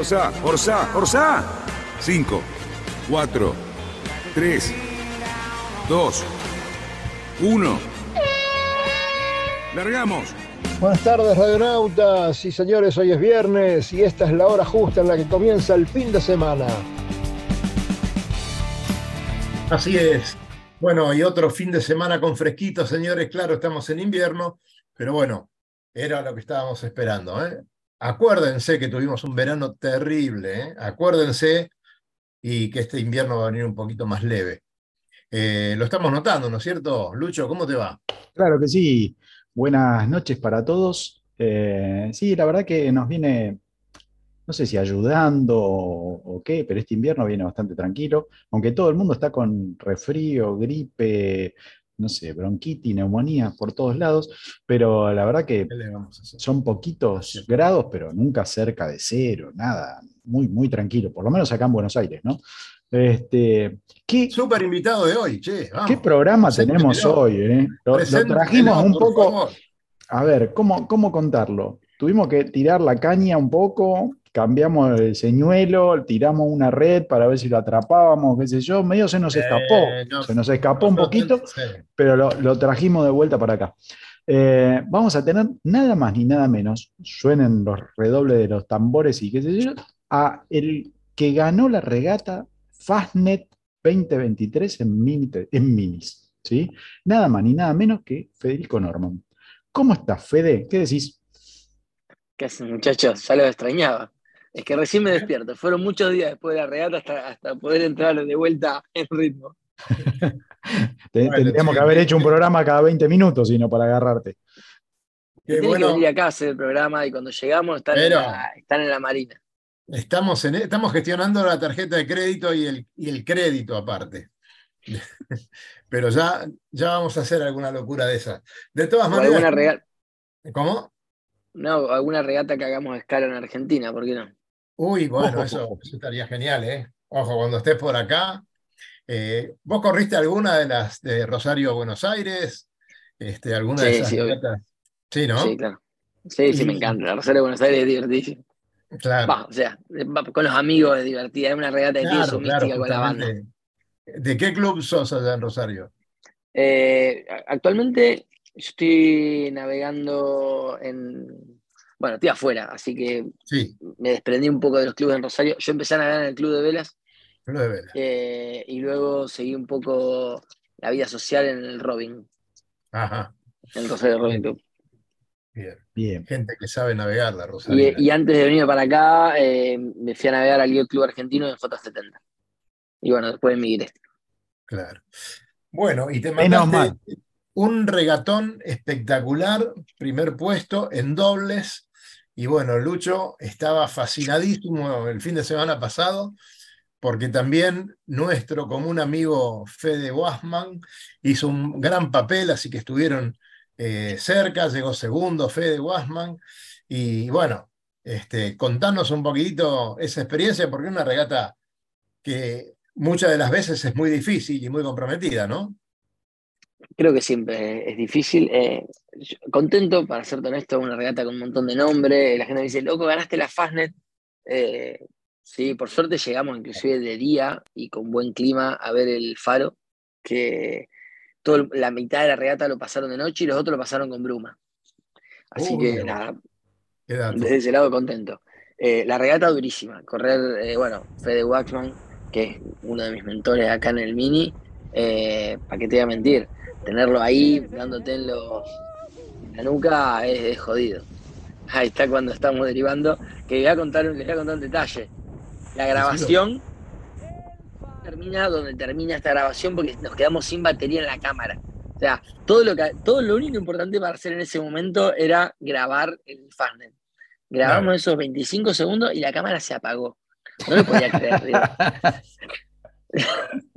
Orsa, Orsa, Orsa. 5, 4, 3, 2, 1. Largamos. Buenas tardes, radionautas y señores, hoy es viernes y esta es la hora justa en la que comienza el fin de semana. Así es. Bueno, y otro fin de semana con fresquito, señores. Claro, estamos en invierno, pero bueno, era lo que estábamos esperando. ¿eh? Acuérdense que tuvimos un verano terrible. ¿eh? Acuérdense y que este invierno va a venir un poquito más leve. Eh, lo estamos notando, ¿no es cierto? Lucho, ¿cómo te va? Claro que sí. Buenas noches para todos. Eh, sí, la verdad que nos viene, no sé si ayudando o, qué, pero este invierno viene bastante tranquilo, aunque todo el mundo está con resfrío, gripe, no sé, bronquitis, neumonía por todos lados, pero la verdad que son poquitos grados, pero nunca cerca de cero, nada, muy, muy tranquilo, por lo menos acá en Buenos Aires, ¿no? Este, ¿qué, Súper invitado de hoy, che. Vamos. qué programa tenemos hoy? eh? Lo- Lo, trajimos un poco, a ver, ¿cómo, cómo contarlo? Tuvimos que tirar la caña un poco, cambiamos el señuelo, tiramos una red para ver si lo atrapábamos, qué sé yo, medio se nos escapó, Eh, no, se nos escapó un poquito, pero lo, lo trajimos de vuelta para acá. Eh, vamos a tener nada más ni nada menos, suenen los redobles de los tambores y qué sé yo, a el que ganó la regata Fastnet 2023 en, mini- en minis, ¿sí? Nada más ni nada menos que Federico Norman. ¿Cómo estás, Fede? ¿Qué decís? ¿Qué hacen, muchachos? Ya los extrañaba. Es que recién me despierto. Fueron muchos días después de la regata hasta, hasta poder entrar de vuelta en ritmo. Tendríamos que haber hecho un programa cada 20 minutos, sino para agarrarte. Qué Tienen bueno. que venir acá a hacer el programa y cuando llegamos están, en, la, están en la marina. Estamos, en, estamos gestionando la tarjeta de crédito y el, y el crédito aparte. Pero ya, ya vamos a hacer alguna locura de esas. De todas O alguna, maneras. rega- ¿Cómo? no, alguna regata que hagamos escala en Argentina, ¿por qué no? Uy, bueno, eso, eso estaría genial, ¿eh? Ojo, cuando estés por acá. eh, ¿vos corriste alguna de las de Rosario a Buenos Aires? Este, ¿Alguna de Sí, esas sí? Sí, ¿no? Sí, claro. Sí, sí, me encanta. La Rosario de Buenos Aires es divertidísimo. Claro. Va, o sea, va- con los amigos es divertida. Es una regata tiene Claro, mística con la banda. ¿De qué club sos allá en Rosario? Eh, actualmente estoy navegando en. Bueno, estoy afuera, así que Sí, me desprendí un poco de los clubes en Rosario. Yo empecé a navegar en el Club de Velas Club de Vela. eh, y luego seguí un poco la vida social en el Robin, Ajá, en el Rosario Robin Club. bien. Bien. Gente que sabe navegar la Rosario. Y, y antes de venir para acá, eh, me fui a navegar al Club Argentino en J70. Y bueno, después emigré. Claro. Bueno, y te mandaste un regatón espectacular, primer puesto en dobles. Y bueno, Lucho estaba fascinadísimo el fin de semana pasado, porque también nuestro común amigo Fede Wasman hizo un gran papel, así que estuvieron eh, cerca, llegó segundo Fede Wasman. Y bueno, este, contanos un poquitito esa experiencia, porque es una regata que muchas de las veces es muy difícil y muy comprometida, ¿no? Creo que siempre es difícil. eh, contento, para serte honesto, una regata con un montón de nombre. La gente me dice, loco, ganaste la Fastnet. Eh, sí, por suerte llegamos inclusive de día y con buen clima a ver el faro, que todo, la mitad de la regata lo pasaron de noche y los otros lo pasaron con bruma. Así Uy, que nada, desde ese lado contento. Eh, la regata durísima, correr, eh, bueno, Fede Waxman, que es uno de mis mentores acá en el Mini, ¿para qué te voy a mentir? Tenerlo ahí, dándote en, los, en la nuca, es, es jodido. Ahí está cuando estamos derivando, que les voy a contar, les voy a contar un detalle. La grabación termina donde termina esta grabación porque nos quedamos sin batería en la cámara. O sea, todo lo, que, todo lo único importante para hacer en ese momento era grabar el Fastnet. Grabamos Claro. esos 25 segundos y la cámara se apagó. No lo podía creer.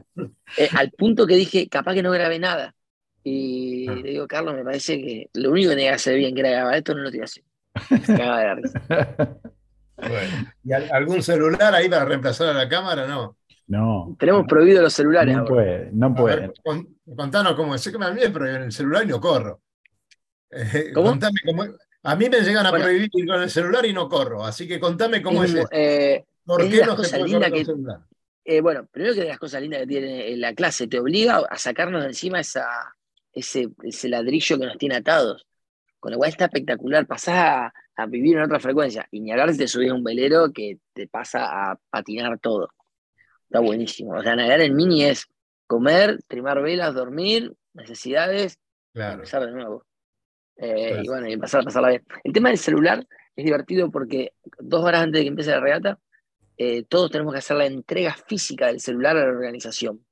Eh, al punto que dije, capaz que no grabé nada. Y Ah. le digo, Carlos, me parece que lo único que tenía que hacer bien que era grabar esto, no lo. Se cagaba de la risa. Bueno. ¿Y al- algún celular ahí para reemplazar a la cámara? No. No, Tenemos prohibido los celulares no ahora. puede, no ver, puede. con- contanos cómo es. Sé que me a mí me prohíben el celular y no corro. Eh, ¿Cómo? contame cómo- A mí me llegan a Bueno. prohibir ir con el celular y no corro. Así que contame cómo es, Es eh, ¿Por es qué no se puede correr con el que- celular? eh, bueno, primero que de las cosas lindas que tiene en la clase, te obliga a sacarnos de encima esa, ese, ese ladrillo que nos tiene atados. Con lo cual está espectacular, pasás a, a vivir en otra frecuencia. Y ni hablar si te subís a un velero que te pasa a patinar todo. Está buenísimo. O sea, navegar en mini es comer, trimar velas, dormir, necesidades, Claro. empezar de nuevo. Eh, Claro. Y bueno, y empezar a pasarla bien. El tema del celular es divertido porque dos horas antes de que empiece la regata, eh, todos tenemos que hacer la entrega física del celular a la organización.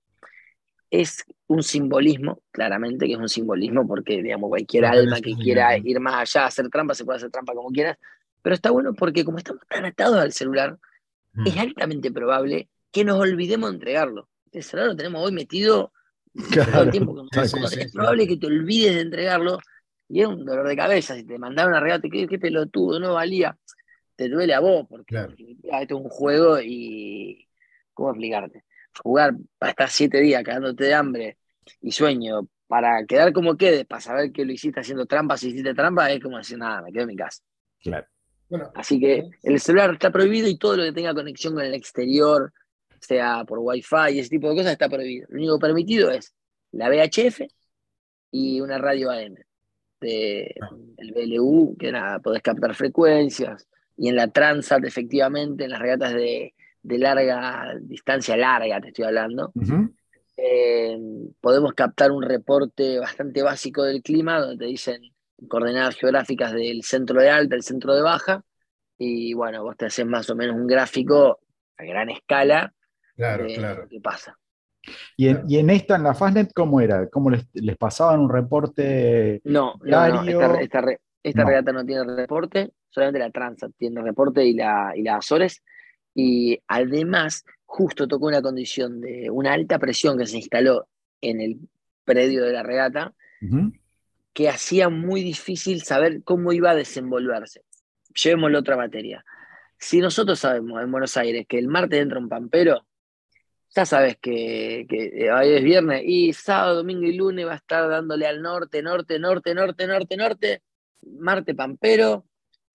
Es un simbolismo, claramente que es un simbolismo, porque digamos, cualquier alma que quiera ir más allá, hacer trampa, se puede hacer trampa como quieras, pero está bueno porque como estamos tan atados al celular, Mm. es altamente probable que nos olvidemos de entregarlo. El celular lo tenemos hoy metido todo Claro, el tiempo con Sí, sí, es sí. probable que te olvides de entregarlo y es un dolor de cabeza. Si te mandaron a regate, qué, qué pelotudo, no valía. Te duele a vos, porque Claro. esto es un juego y. ¿Cómo explicarte? Jugar para estar siete días cagándote de hambre y sueño para quedar como quedes, para saber que lo hiciste haciendo trampa, si hiciste trampa, es como decir, nada, me quedo en mi casa. claro. Bueno, Así que el celular está prohibido y todo lo que tenga conexión con el exterior, sea por Wi-Fi y ese tipo de cosas, está prohibido. Lo único permitido es la VHF y una radio AM de Ah. el BLU, que nada, podés captar frecuencias. Y en la Transat, efectivamente, en las regatas de, de larga distancia, larga, te estoy hablando, eh, podemos captar un reporte bastante básico del clima, donde te dicen coordenadas geográficas del centro de alta, el centro de baja, y bueno, vos te haces más o menos un gráfico a gran escala claro, de claro. lo que pasa. Y en, Claro. y en esta, en la Fastnet, ¿cómo era? ¿Cómo les, les pasaban un reporte? No, no, no, Diario. esta, esta esta No. regata no tiene reporte, solamente la Transat tiene reporte y la, y la Azores, y además justo tocó una condición de una alta presión que se instaló en el predio de la regata, que hacía muy difícil saber cómo iba a desenvolverse. Llevémoslo a otra materia. Si nosotros sabemos en Buenos Aires que el martes entra un pampero, ya sabes que, que hoy es viernes y sábado, domingo y lunes va a estar dándole al norte, norte, norte, norte, norte, norte, Marte pampero,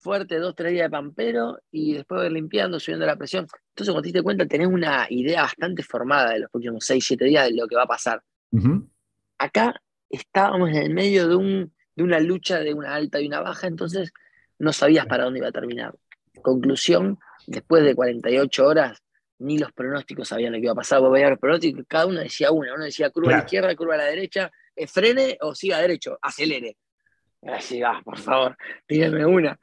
fuerte, dos, tres días de pampero y después limpiando, subiendo la presión. Entonces, cuando te diste cuenta, tenés una idea bastante formada de los próximos seis, siete días de lo que va a pasar acá estábamos en el medio de, un, de una lucha de una alta y una baja, entonces no sabías para dónde iba a terminar. Conclusión, después de 48 horas, ni los pronósticos sabían lo que iba a pasar. Vos veías los pronósticos, cada uno decía una, uno decía curva a la izquierda, curva a la derecha, eh, frene o siga derecho, acelere. Así va, por favor, tírame una.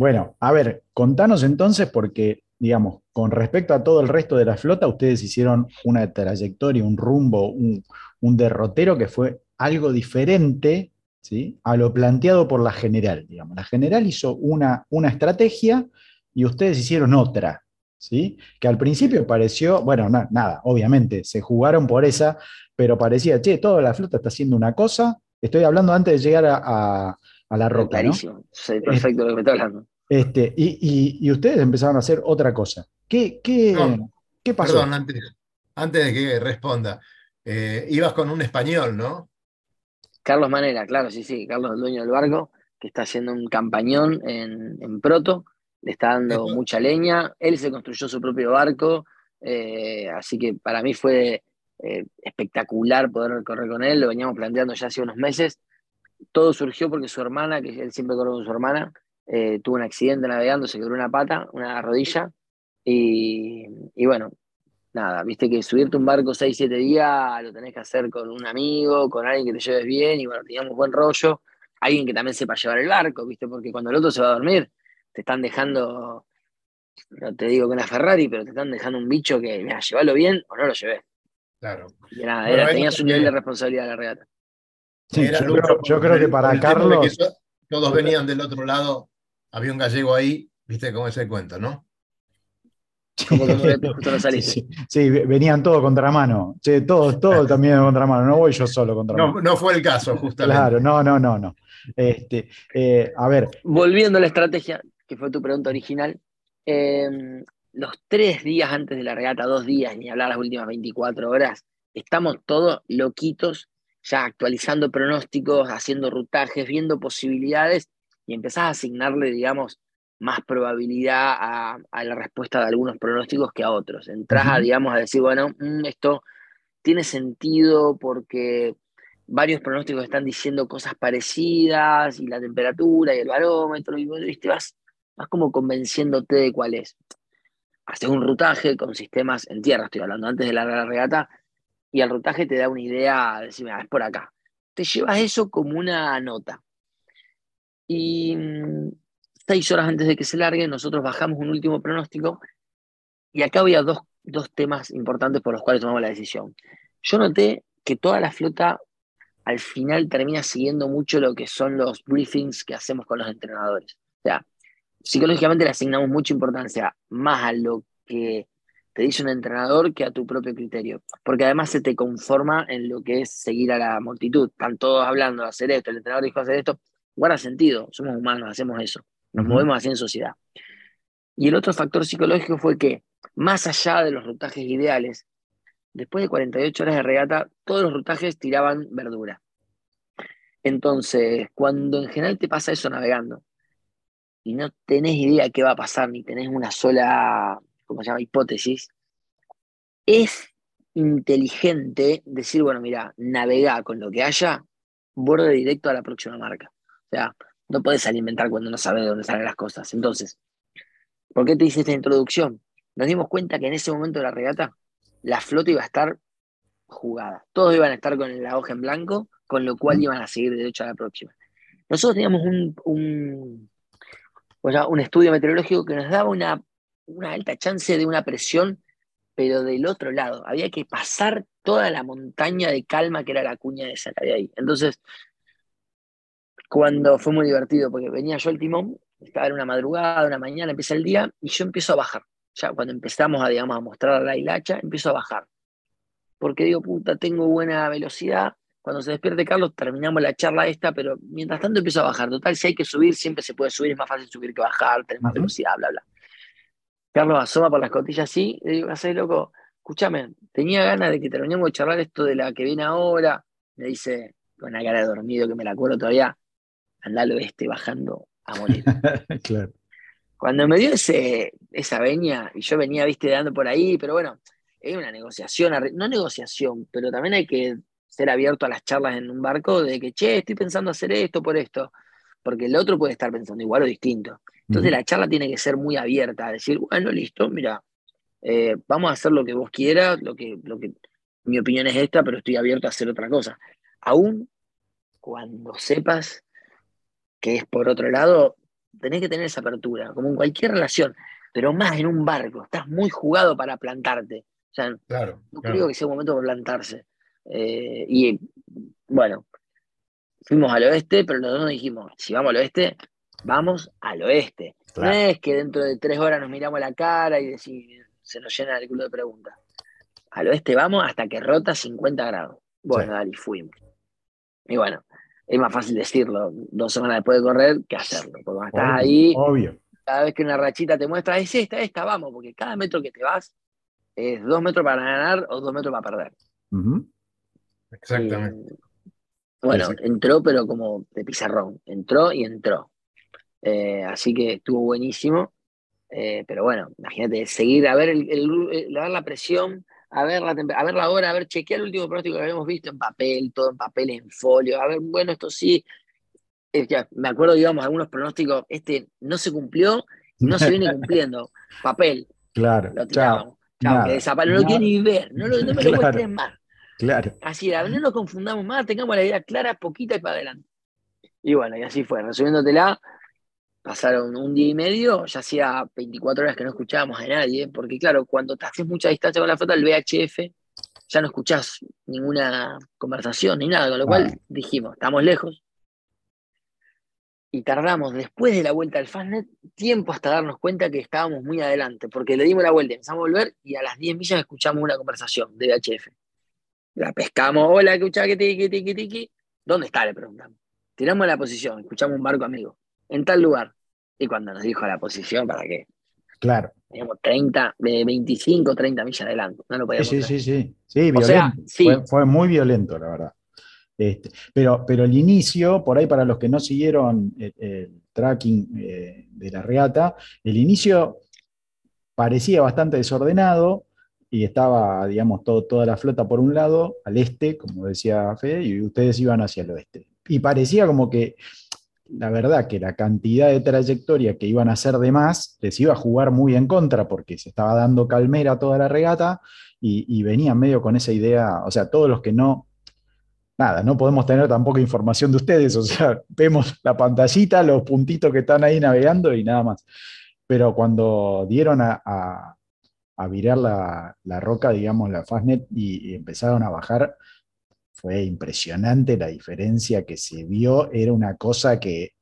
Bueno, a ver, contanos entonces, porque, digamos, con respecto a todo el resto de la flota, ustedes hicieron una trayectoria, un rumbo, un, derrotero que fue algo diferente, ¿sí? a lo planteado por la general, digamos. La general hizo una, una estrategia y ustedes hicieron otra, ¿sí? Que al principio pareció, bueno, na- nada, obviamente, se jugaron por esa, pero parecía, che, toda la flota está haciendo una cosa. Estoy hablando antes de llegar a, a- la roca. Clarísimo, perfecto lo que me está hablando. Este, y, y- y ustedes empezaron a hacer otra cosa. ¿Qué, qué, No, qué pasó? Perdón, antes, antes de que responda. Eh, ibas con un español, ¿no? Carlos Manera, claro, sí, sí, Carlos, el dueño del barco, que está haciendo un campañón en, en Proto, le está dando Esto- mucha leña, él se construyó su propio barco, eh, así que para mí fue eh, espectacular poder correr con él, lo veníamos planteando ya hace unos meses, todo surgió porque su hermana, que él siempre corre con su hermana, eh, tuvo un accidente navegando, se quebró una pata, una rodilla, y, y bueno, nada, viste que subirte un barco 6, 7 días lo tenés que hacer con un amigo, con alguien que te lleves bien, y bueno, teníamos buen rollo, alguien que también sepa llevar el barco, viste, porque cuando el otro se va a dormir, te están dejando, no te digo que una Ferrari, pero te están dejando un bicho que, mira, llévalo bien o no lo lleves. Claro. Y nada, Bueno, era, eso tenía su también. nivel de responsabilidad la regata. Sí, yo, creo, yo por creo que para de que Carlos, to- todos venían del otro lado, había un gallego ahí, ¿Viste cómo es el cuento, no? Como que justo no Sí, saliste. sí, sí, venían todos contramano. Che, todos, todos también de contramano. No voy yo solo contramano. No, no fue el caso, justamente. Claro, no, no, no, no. Este, eh, a ver, Volviendo a la estrategia, que fue tu pregunta original, eh, los tres días antes de la regata, dos días, ni hablar las últimas 24 horas, estamos todos loquitos, ya actualizando pronósticos, haciendo rutajes, viendo posibilidades y empezás a asignarle, digamos, más probabilidad a, a la respuesta de algunos pronósticos que a otros. Entrás a, digamos, a decir, bueno, mm, esto tiene sentido porque varios pronósticos están diciendo cosas parecidas y la temperatura y el barómetro, y vos, viste, vas, vas como convenciéndote de cuál es. Haces un rutaje con sistemas en tierra, estoy hablando antes de la regata, y el rutaje te da una idea, de decir, "Mira, es por acá. Te llevas eso como una nota. Y mm, seis horas antes de que se largue, nosotros bajamos un último pronóstico, y acá había dos, dos temas importantes por los cuales tomamos la decisión. Yo noté que toda la flota al final termina siguiendo mucho lo que son los briefings que hacemos con los entrenadores. O sea, psicológicamente le asignamos mucha importancia más a lo que te dice un entrenador que a tu propio criterio, porque además se te conforma en lo que es seguir a la multitud. Están todos hablando de hacer esto, el entrenador dijo hacer esto, guarda sentido, somos humanos, hacemos eso, nos movemos así en sociedad. Y el otro factor psicológico fue que, más allá de los rutajes ideales, después de 48 horas de regata, todos los rutajes tiraban verdura. Entonces, cuando en general te pasa eso navegando y no tenés idea qué va a pasar, ni tenés una sola, ¿cómo se llama?, hipótesis, es inteligente decir, bueno, mira, navegá con lo que haya, borde directo a la próxima marca. O sea, no podés alimentar cuando no sabes de dónde salen las cosas. Entonces, ¿por qué te hice esta introducción? Nos dimos cuenta que en ese momento de la regata, la flota iba a estar jugada. Todos iban a estar con la hoja en blanco, con lo cual iban a seguir derecho a la próxima. Nosotros teníamos un, un, o sea, un estudio meteorológico que nos daba una, una alta chance de una presión, pero del otro lado. Había que pasar toda la montaña de calma que era la cuña de esa que había ahí. Entonces, cuando fue muy divertido, porque venía yo al timón, estaba en una madrugada, una mañana, empieza el día, y yo empiezo a bajar. Ya cuando empezamos a, digamos, a mostrar la hilacha, empiezo a bajar. Porque digo, puta, tengo buena velocidad. Cuando se despierte Carlos, terminamos la charla esta, pero mientras tanto empiezo a bajar. Total, si hay que subir, siempre se puede subir, es más fácil subir que bajar, tener más velocidad, bla, bla. Carlos asoma por las costillas así, le digo, ¿qué loco? Escúchame, tenía ganas de que terminemos de charlar esto de la que viene ahora. Me dice, con una cara de dormido que me la acuerdo todavía, anda al oeste bajando a morir. claro. Cuando me dio ese, esa veña, y yo venía, viste, dando por ahí, pero bueno, es una negociación, no negociación, pero también hay que ser abierto a las charlas en un barco de que, che, estoy pensando hacer esto por esto, porque el otro puede estar pensando igual o distinto. Entonces la charla tiene que ser muy abierta, decir, bueno, listo, mira, eh, vamos a hacer lo que vos quieras, lo que, lo que, mi opinión es esta, pero estoy abierto a hacer otra cosa. Aún cuando sepas que es por otro lado, tenés que tener esa apertura, como en cualquier relación, pero más en un barco, estás muy jugado para plantarte. O sea, Claro, no claro. creo que sea un momento para plantarse. Eh, y bueno, fuimos al oeste, pero los dos nos dijimos, si vamos al oeste, vamos al oeste. Claro. No es que dentro de tres horas nos miramos la cara y decimos, se nos llena el culo de preguntas. Al oeste vamos hasta que rota 50 grados. Bueno, Sí. dale, fuimos. Y bueno, es más fácil decirlo dos semanas después de correr que hacerlo. Porque cuando estás Obvio, ahí, obvio. cada vez que una rachita te muestra, es esta, esta, vamos, porque cada metro que te vas es dos metros para ganar o dos metros para perder. Exactamente. Y, bueno, entró, pero como de pizarrón. Entró y entró. Eh, así que estuvo buenísimo. Eh, pero bueno, imagínate, seguir a ver, el, el- el- a ver la presión, a ver la, a ver la hora, a ver, chequear el último pronóstico que habíamos visto en papel, todo en papel, en folio. A ver, bueno, esto sí. Es que me acuerdo, digamos, algunos pronósticos, este no se cumplió y no se viene cumpliendo. Papel, Claro. lo Chao. que desaparece, no lo quiero ni ver, no, lo- no me lo Claro. muestres más. Claro. Así era, no nos confundamos más, tengamos la idea clara, poquita y para adelante. Y bueno, y así fue, resumiéndotela, pasaron un día y medio, ya hacía 24 horas que no escuchábamos a nadie, porque claro, cuando te haces mucha distancia con la flota, el VHF, ya no escuchás ninguna conversación ni nada, con lo cual dijimos, estamos lejos. y tardamos después de la vuelta al Fastnet tiempo hasta darnos cuenta que estábamos muy adelante, porque le dimos la vuelta, empezamos a volver y a las 10 millas escuchamos una conversación de VHF. La pescamos, hola, escuchá, que tiki, tiki, tiki. ¿Dónde está? Le preguntamos. Tiramos la posición, escuchamos un barco amigo, en tal lugar. Y cuando nos dijo la posición, ¿para qué? Claro. Teníamos 30, de 25, 30 millas adelante. No lo podíamos Sí, sí, sí, sí. Sí, O violento. sea, sí. Fue, fue muy violento, la verdad. Este, pero, pero el inicio, por ahí para los que no siguieron el, el tracking eh, de la regata, el inicio parecía bastante desordenado y estaba, digamos, todo- toda la flota por un lado, al este, como decía Fede, y ustedes iban hacia el oeste. Y parecía como que, la verdad, que la cantidad de trayectoria que iban a hacer de más les iba a jugar muy en contra porque se estaba dando calmera toda la regata y, venían medio con esa idea, o sea, todos los que no, nada, no podemos tener tampoco información de ustedes, o sea, vemos la pantallita, los puntitos que están ahí navegando y nada más. Pero cuando dieron a, a- virar la, la roca, digamos, la Fastnet, y empezaron a bajar, fue impresionante la diferencia que se vio, era una cosa que,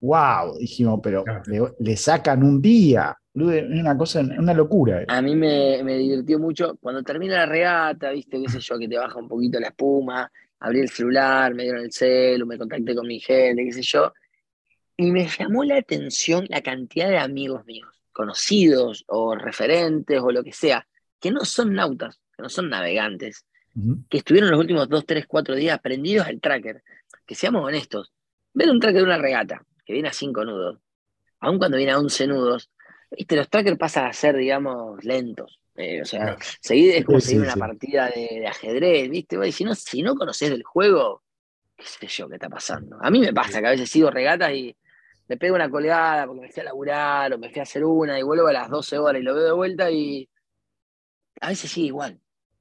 wow, dijimos, pero Claro. le, le sacan un día, es una cosa, una locura. A mí me, me divirtió mucho cuando termina la regata, viste, qué sé yo, que te baja un poquito la espuma, abrí el celular, me dieron el celu, me contacté con mi gente, qué sé yo, y me llamó la atención la cantidad de amigos míos, conocidos o referentes o lo que sea, que no son nautas, que no son navegantes, Que estuvieron los últimos 2, 3, 4 días prendidos al tracker. Que seamos honestos, ver un tracker de una regata que viene a 5 nudos, aun cuando viene a 11 nudos, viste, los trackers pasan a ser, digamos, lentos. Eh, o sea, seguir, es como Sí, seguir sí, una sí. partida de, de ajedrez, ¿viste? Y si no, si no conoces del juego, qué sé yo qué está pasando. A mí me pasa que a veces sigo regatas y me pego una colgada porque me fui a laburar o me fui a hacer una y vuelvo a las 12 horas y lo veo de vuelta y a veces sigue igual.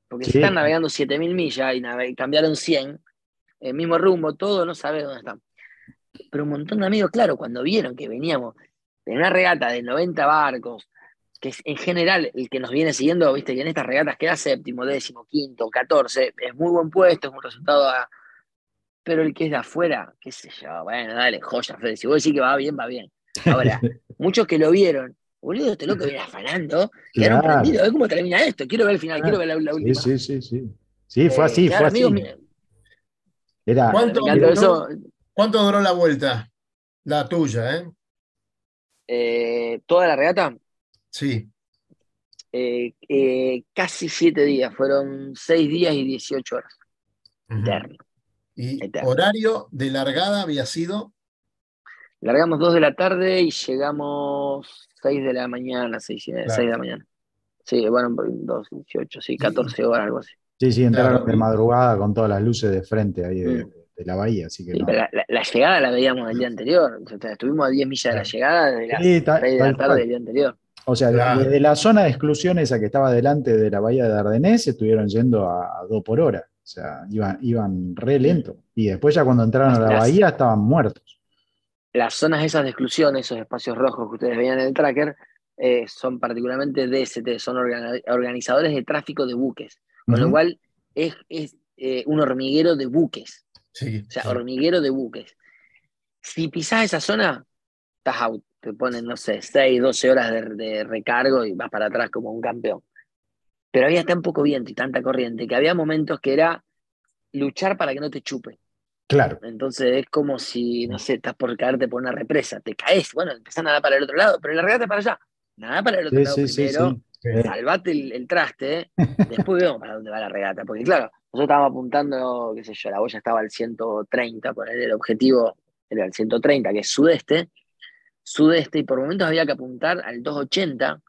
Porque si están navegando 7000 millas y cambiaron 100, el mismo rumbo, todo, no sabes dónde están. Pero un montón de amigos, claro, cuando vieron que veníamos de una regata de 90 barcos, que en general el que nos viene siguiendo, viste que en estas regatas queda séptimo, décimo, quinto, 14, es muy buen puesto, es un resultado a- Pero el que es de afuera, qué sé yo, bueno, dale, joya, Fede, si vos decís que va bien, va bien. Ahora, muchos que lo vieron, boludo, este loco viene afanando, quedaron Claro. prendidos, a ver cómo termina esto, quiero ver el final, quiero ver la, la Sí, última. sí, sí, sí. Sí, fue Eh, así, claro, fue así. amigos, mira, Era, ¿Cuánto duró, eso. cuánto duró la vuelta? La tuya, ¿eh? Eh, toda la regata, Sí. eh, eh, casi siete días, fueron seis días y 18 horas. Ujú. Eterno. ¿Y Eterno. horario de largada había sido? Largamos dos de la tarde y llegamos 6 de la mañana, 6, de la mañana. Sí, bueno, dos, 18, sí, 14 horas, algo así. sí, sí, entraron Claro. de madrugada con todas las luces de frente ahí de, Mm. de la bahía, así que Sí, no. pero la, la- la llegada la veíamos el día anterior. O sea, estuvimos a 10 millas de la Claro. llegada desde las Sí, ta- 6 de la tarde del día anterior. O sea, de- Claro. desde la zona de exclusión esa que estaba delante de la bahía de Ardenés, estuvieron yendo a, a dos por hora. O sea, iban, iban re lento. Y después ya cuando entraron a la bahía estaban muertos. Las zonas esas de exclusión, esos espacios rojos que ustedes veían en el tracker, eh, son particularmente DST, son orga- organizadores de tráfico de buques. Con lo cual es, es, eh, un hormiguero de buques. Sí. O sea, sí. hormiguero de buques. Si pisás esa zona, estás out. Te ponen, no sé, 6, 12 horas de, de recargo y vas para atrás como un campeón. Pero había tan poco viento y tanta corriente que había momentos que era luchar para que no te chupe. Claro. Entonces es como si, no sé, estás por caerte por una represa, te caes, bueno, empezás a nadar para el otro lado, pero la regata para allá. Nada para el otro Sí, lado sí, primero, sí. Salvate el, el traste, después vemos para dónde va la regata. Porque claro, nosotros estábamos apuntando, qué sé yo, la boya estaba al 130, por el objetivo era el 130, que es sudeste, sudeste, y por momentos había que apuntar al 280, o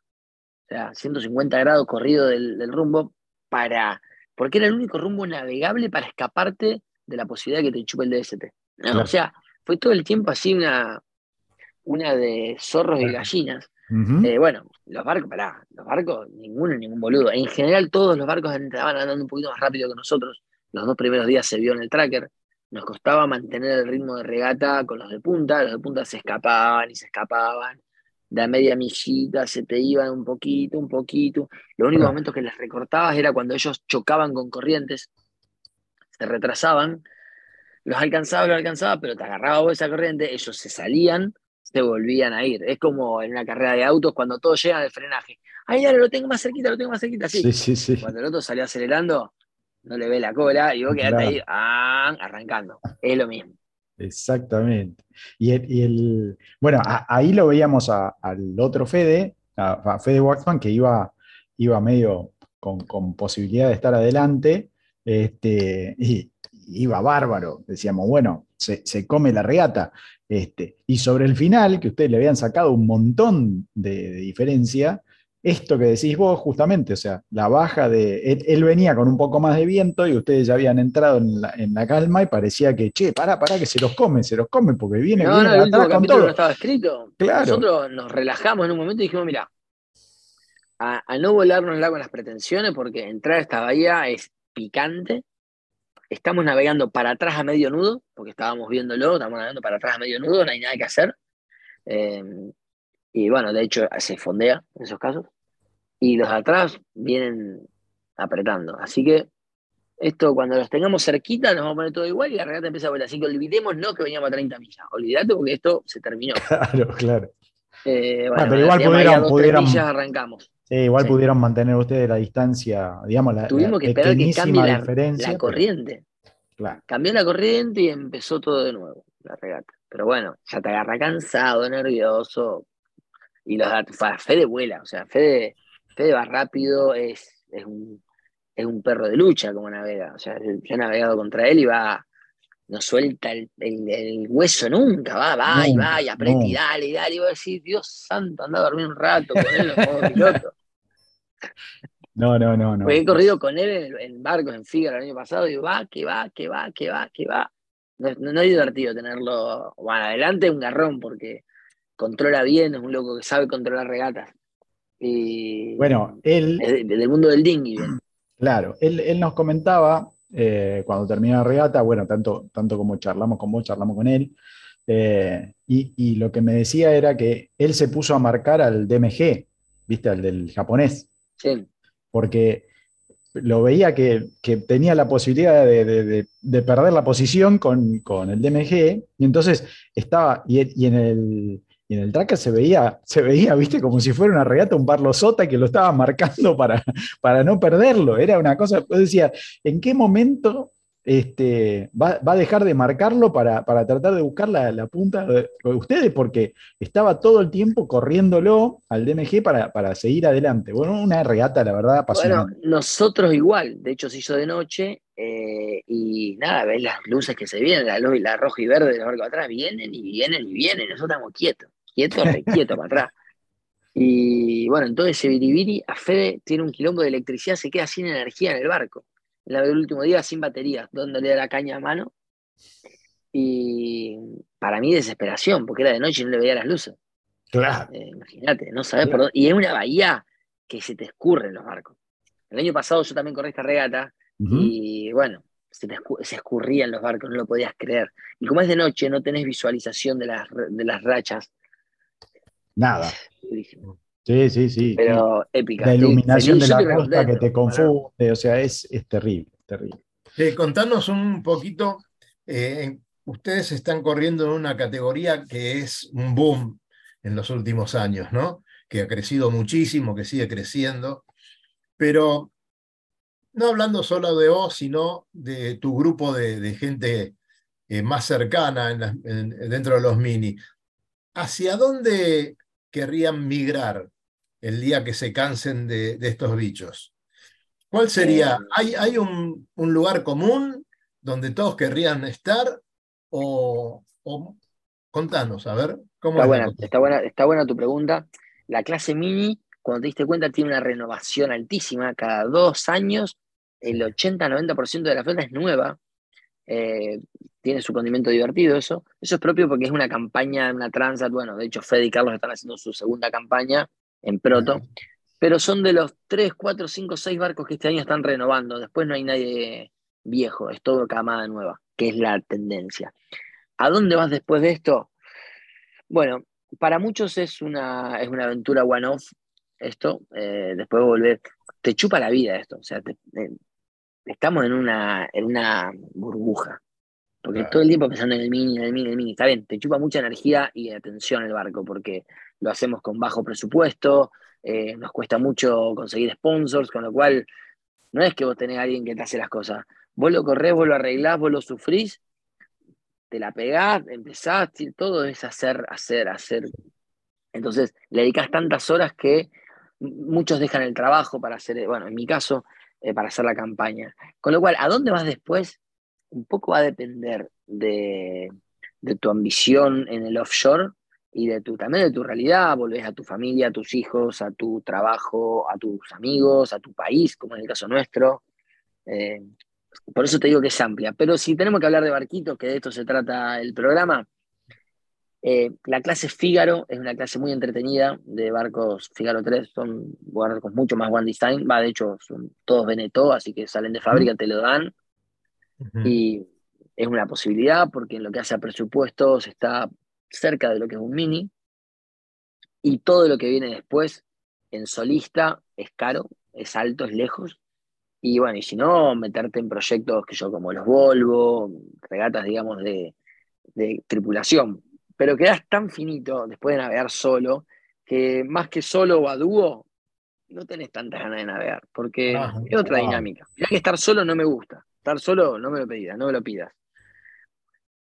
sea, 150 grados corrido del, del rumbo, para, porque era el único rumbo navegable para escaparte de la posibilidad de que te chupe el DST. No, Claro. O sea, fue todo el tiempo así una, una de zorros y gallinas. Eh, bueno, los barcos, pará, los barcos, ninguno, ningún boludo. En general, todos los barcos estaban andando un poquito más rápido que nosotros. Los dos primeros días se vio en el tracker. Nos costaba mantener el ritmo de regata con los de punta. Los de punta se escapaban y se escapaban. De a media millita se te iban un poquito, un poquito. Los únicos momentos que les recortabas era cuando ellos chocaban con corrientes, se retrasaban. los alcanzaba, los alcanzaba, pero te agarraba vos esa corriente, ellos se salían, se volvían a ir. Es como en una carrera de autos cuando todos llegan al frenaje. Ay, dale, lo tengo más cerquita, lo tengo más cerquita, así. Sí, sí, sí. Cuando el otro salió acelerando, no le ve la cola y vos quedaste Claro. ahí ah, arrancando. Es lo mismo. Exactamente. Y el, y el- bueno, a- ahí lo veíamos a- al otro Fede, a, a Fede Waxman, que iba, iba medio con, con posibilidad de estar adelante, este, y iba bárbaro. Decíamos, bueno, se, se come la regata. Este, y sobre el final, que ustedes le habían sacado un montón de, de diferencia, esto que decís vos, justamente, o sea, la baja de. Él, él venía con un poco más de viento y ustedes ya habían entrado en la, en la calma y parecía que, che, pará, pará, que se los come, se los come, porque viene, No, viene no, el atrás con capítulo todo. no estaba escrito. Claro. Nosotros nos relajamos en un momento y dijimos, mira, a, a no volarnos con las pretensiones, porque entrar a esta bahía es picante. Estamos navegando para atrás a medio nudo, porque estábamos viéndolo, estamos navegando para atrás a medio nudo, no hay nada que hacer. Eh, y bueno, de hecho se fondea en esos casos. Y los de atrás vienen apretando. Así que esto, cuando los tengamos cerquita, nos vamos a poner todo igual y la regata empieza a volar. Así que olvidemos no que veníamos a 30 millas. Olvídate porque esto se terminó. Claro, claro. Eh, Bueno, pero igual pudieron- dos, millas arrancamos. Sí, igual Sí. pudieron mantener ustedes la distancia, digamos, la, Tuvimos la que esperar que cambie la, pero- corriente. claro. Cambió la corriente y empezó todo de nuevo, la regata. Pero bueno, ya te agarra cansado, nervioso. Y los Fede vuela, o sea, Fede, Fede va rápido, es, es, un, es un perro de lucha como navega. O sea, yo he navegado contra él y va, no suelta el, el- el hueso nunca, va, va y va y aprieta y nunca. dale y dale. Y vos decís, Dios santo, anda a dormir un rato con él modo piloto. No, no, no, no. Porque he corrido con él en, en barcos en Fígaro el año pasado y va, que va, que va, que va, que va. No, no- no es divertido tenerlo. Bueno, adelante es un garrón porque controla bien, es un loco que sabe controlar regatas. Y Bueno, él, es del mundo del dinghy. Claro, él, él nos comentaba eh, cuando terminó la regata, bueno, tanto, tanto como charlamos con vos, charlamos con él, eh, y, y lo que me decía era que él se puso a marcar al DMG, ¿viste? Al del japonés, Sí. porque lo veía que, que tenía la posibilidad de, de- de- de perder la posición con, con el DMG, y entonces estaba, y, y en el, en el tracker se veía, se veía, viste, como si fuera una regata, un Barlo Sota que lo estaba marcando para, para no perderlo. Era una cosa, yo decía, ¿en qué momento este, va, va a dejar de marcarlo para, para tratar de buscar la, la punta de de ustedes? Porque estaba todo el tiempo corriéndolo al DMG para, para seguir adelante. Bueno, una regata, la verdad, Bueno, apasionante. nosotros igual. De hecho, se hizo de noche eh, y nada, ves las luces que se vienen, la, luz, la roja y verde de los barcos atrás, vienen y vienen y vienen. Nosotros estamos quietos, quietos, quietos para atrás. Y bueno, entonces ese biribiri a Fede tiene un quilombo de electricidad, se queda sin energía en el barco. En la del último día sin batería, donde le da la caña a mano. Y para mí desesperación, porque era de noche y no le veía las luces. Claro. Eh, imagínate, no sabes por dónde. Y es una bahía que se te escurren los barcos. El año pasado yo también corrí esta regata y bueno, se, te se escurrían los barcos, no lo podías creer. Y como es de noche, no tenés visualización de las, de las rachas. Nada. Durísimo. Sí, sí, sí. Pero épica. la iluminación de la costa que te confunde, o sea, es, es terrible, terrible. Eh, contanos un poquito, eh, ustedes están corriendo en una categoría que es un boom en los últimos años, ¿no? Que ha crecido muchísimo, que sigue creciendo, pero no hablando solo de vos, sino de tu grupo de, de gente eh, más cercana en las- en- dentro de los mini. ¿Hacia dónde querrían migrar el día que se cansen de, de estos bichos? ¿Cuál sería? Eh, ¿Hay, hay un, un lugar común donde todos querrían estar? O, o- contanos, a ver, ¿cómo Está es buena, está buena, está buena tu pregunta. La clase mini, cuando te diste cuenta, tiene una renovación altísima. Cada dos años, el 80-90% de la flota es nueva. Eh, tiene su condimento divertido eso. Eso es propio porque es una campaña, una transat. Bueno, de hecho, Fede y Carlos están haciendo su segunda campaña en Proto. Pero son de los 3, 4, 5, 6 barcos que este año están renovando. Después no hay nadie viejo, es todo camada nueva, que es la tendencia. ¿A dónde vas después de esto? Bueno, para muchos es una, es una aventura one-off esto, eh, después volver, te chupa la vida esto, o sea, te- eh, estamos en una, en una burbuja. Porque Claro. todo el tiempo pensando en el mini, en el mini, en el mini. Está bien, te chupa mucha energía y atención el barco, porque lo hacemos con bajo presupuesto, eh, nos cuesta mucho conseguir sponsors, con lo cual no es que vos tenés a alguien que te hace las cosas. Vos lo corrés, vos lo arreglás, vos lo sufrís, te la pegás, empezás, todo es hacer, hacer, hacer. Entonces, le dedicás tantas horas que muchos dejan el trabajo para hacer, bueno, en mi caso, eh, para hacer la campaña. Con lo cual, ¿a dónde vas después? Un poco va a depender de, de tu ambición en el offshore y de tu, también de tu realidad. Volvés a tu familia, a tus hijos, a tu trabajo, a tus amigos, a tu país, como en el caso nuestro. Eh, por eso te digo que es amplia. Pero si tenemos que hablar de barquitos, que de esto se trata el programa, eh, la clase Fígaro es una clase muy entretenida de barcos Fígaro 3, son barcos mucho más one design, va, de hecho son todos Beneteau, así que salen de fábrica, te lo dan, y es una posibilidad porque en lo que hace a presupuestos está cerca de lo que es un mini, y todo lo que viene después en solista es caro, es alto, es lejos, y bueno, y si no, meterte en proyectos que yo como los Volvo, regatas, digamos, de, de tripulación, pero quedas tan finito después de navegar solo, que más que solo o a dúo, no tenés tantas ganas de navegar, porque Ajá. es otra dinámica. Mirá que estar solo no me gusta, estar solo no me lo pidas, no me lo pidas.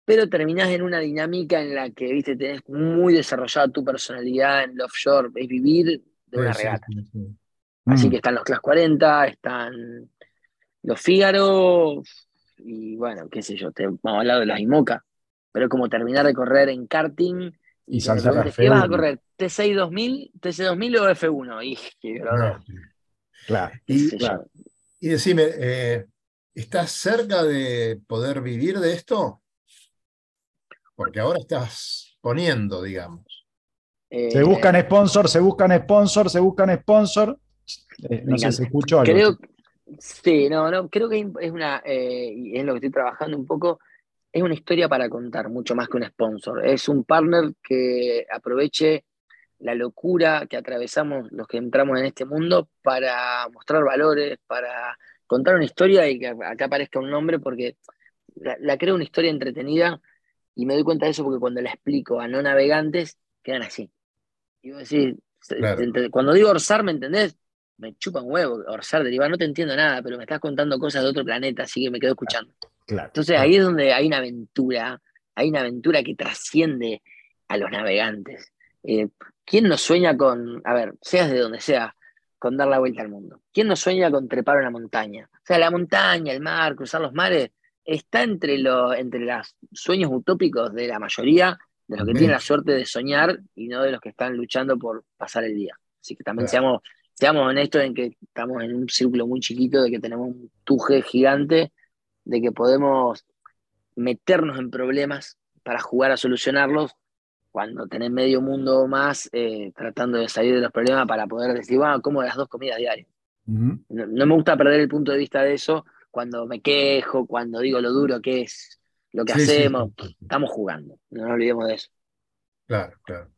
Pero terminás en una dinámica en la que, viste, tenés muy desarrollada tu personalidad en el offshore, es vivir de una Sí, regata. sí, sí. Así Mm. que están los Class 40, están los Fígaro, y bueno, qué sé yo, te, vamos a hablar de los IMOCA, pero como terminar de correr en karting Y y saltar a ¿qué vas a F1. correr? ¿T6 2000, TC 2000 o F1? Y, y, bro, No. Claro. qué Y, claro. y decime, eh, ¿estás cerca de poder vivir de esto? Porque ahora estás poniendo, digamos. Se Eh, buscan sponsors, se buscan sponsors, se buscan sponsors. Eh, no sé, se escuchó algo. Creo, sí, no, no, creo que es una, eh, y es lo que estoy trabajando un poco, es una historia para contar, mucho más que un sponsor. Es un partner que aproveche la locura que atravesamos los que entramos en este mundo para mostrar valores, para contar una historia y que acá aparezca un nombre, porque la, la creo una historia entretenida y me doy cuenta de eso porque cuando la explico a no navegantes, quedan así. Y vos decís, Claro. cuando digo orzar, ¿me entendés? Me chupa un huevo, orzar, derivar, no te entiendo nada, pero me estás contando cosas de otro planeta, así que me quedo escuchando. Claro. Entonces ahí es donde hay una aventura, hay una aventura que trasciende a los navegantes. Eh, ¿Quién no sueña con, a ver, seas de donde sea, con dar la vuelta al mundo? ¿Quién no sueña con trepar una montaña? O sea, la montaña, el mar, cruzar los mares, está entre, lo, entre los sueños utópicos de la mayoría de los que Bien. tienen la suerte de soñar y no de los que están luchando por pasar el día. Así que también Claro. seamos, seamos honestos en que estamos en un círculo muy chiquito, de que tenemos un tuje gigante, de que podemos meternos en problemas para jugar a solucionarlos cuando tenés medio mundo más eh, tratando de salir de los problemas para poder decir, bueno, como las dos comidas diarias. No, no me gusta perder el punto de vista de eso cuando me quejo, cuando digo lo duro que es lo que Sí, hacemos. sí. Estamos jugando, no nos olvidemos de eso. Claro, claro.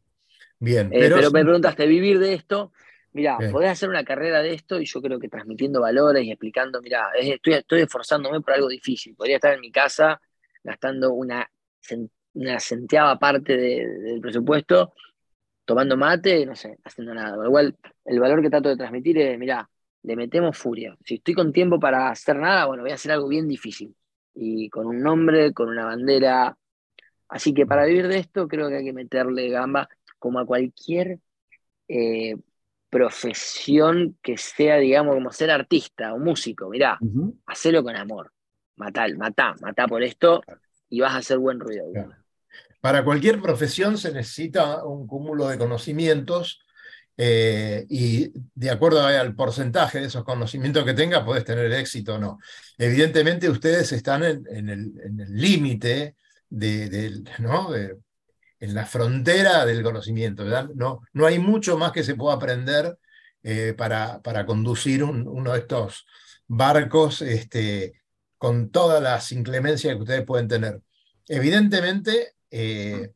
Bien, Eh, pero, pero me preguntaste, ¿vivir de esto? Mira, podés hacer una carrera de esto y yo creo que transmitiendo valores y explicando, mira, estoy, estoy esforzándome por algo difícil. Podría estar en mi casa gastando una, una centeava parte de- del presupuesto, tomando mate, no sé, haciendo nada. Lo cual, el valor que trato de transmitir es, mira, le metemos furia. Si estoy con tiempo para hacer nada, bueno, voy a hacer algo bien difícil. Y con un nombre, con una bandera. Así que para vivir de esto, creo que hay que meterle gamba como a cualquier eh, profesión que sea, digamos, como ser artista o músico. Mirá, Ujú. hacelo con amor. Matá, matá, matá por esto y vas a hacer buen ruido. Claro. para cualquier profesión se necesita un cúmulo de conocimientos eh, y de acuerdo al porcentaje de esos conocimientos que tengas, puedes tener éxito o no. Evidentemente ustedes están en, en el en el límite de, del- ¿no? de- en la frontera del conocimiento, ¿verdad? No, no hay mucho más que se pueda aprender eh, para, para conducir un- uno de estos barcos este, con todas las inclemencias que ustedes pueden tener. Evidentemente, eh,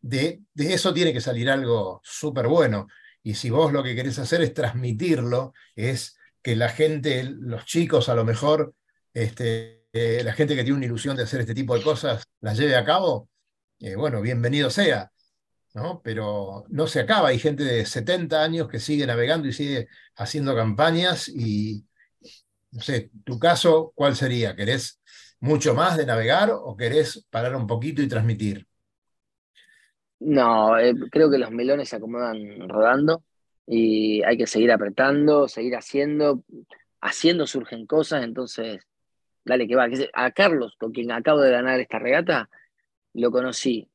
de, de eso tiene que salir algo súper bueno. Y si vos lo que querés hacer es transmitirlo, es que la gente, los chicos a lo mejor, este, eh, la gente que tiene una ilusión de hacer este tipo de cosas las lleve a cabo, eh, bueno, bienvenido sea. ¿no? Pero no se acaba. Hay gente de 70 años que sigue navegando y sigue haciendo campañas y, no sé, tu caso, ¿cuál sería? ¿Querés mucho más de navegar o querés parar un poquito y transmitir? No, eh, creo que los melones se acomodan rodando y hay que seguir apretando, seguir haciendo, haciendo surgen cosas, entonces, dale que va. A Carlos, con quien acabo de ganar esta regata, lo conocí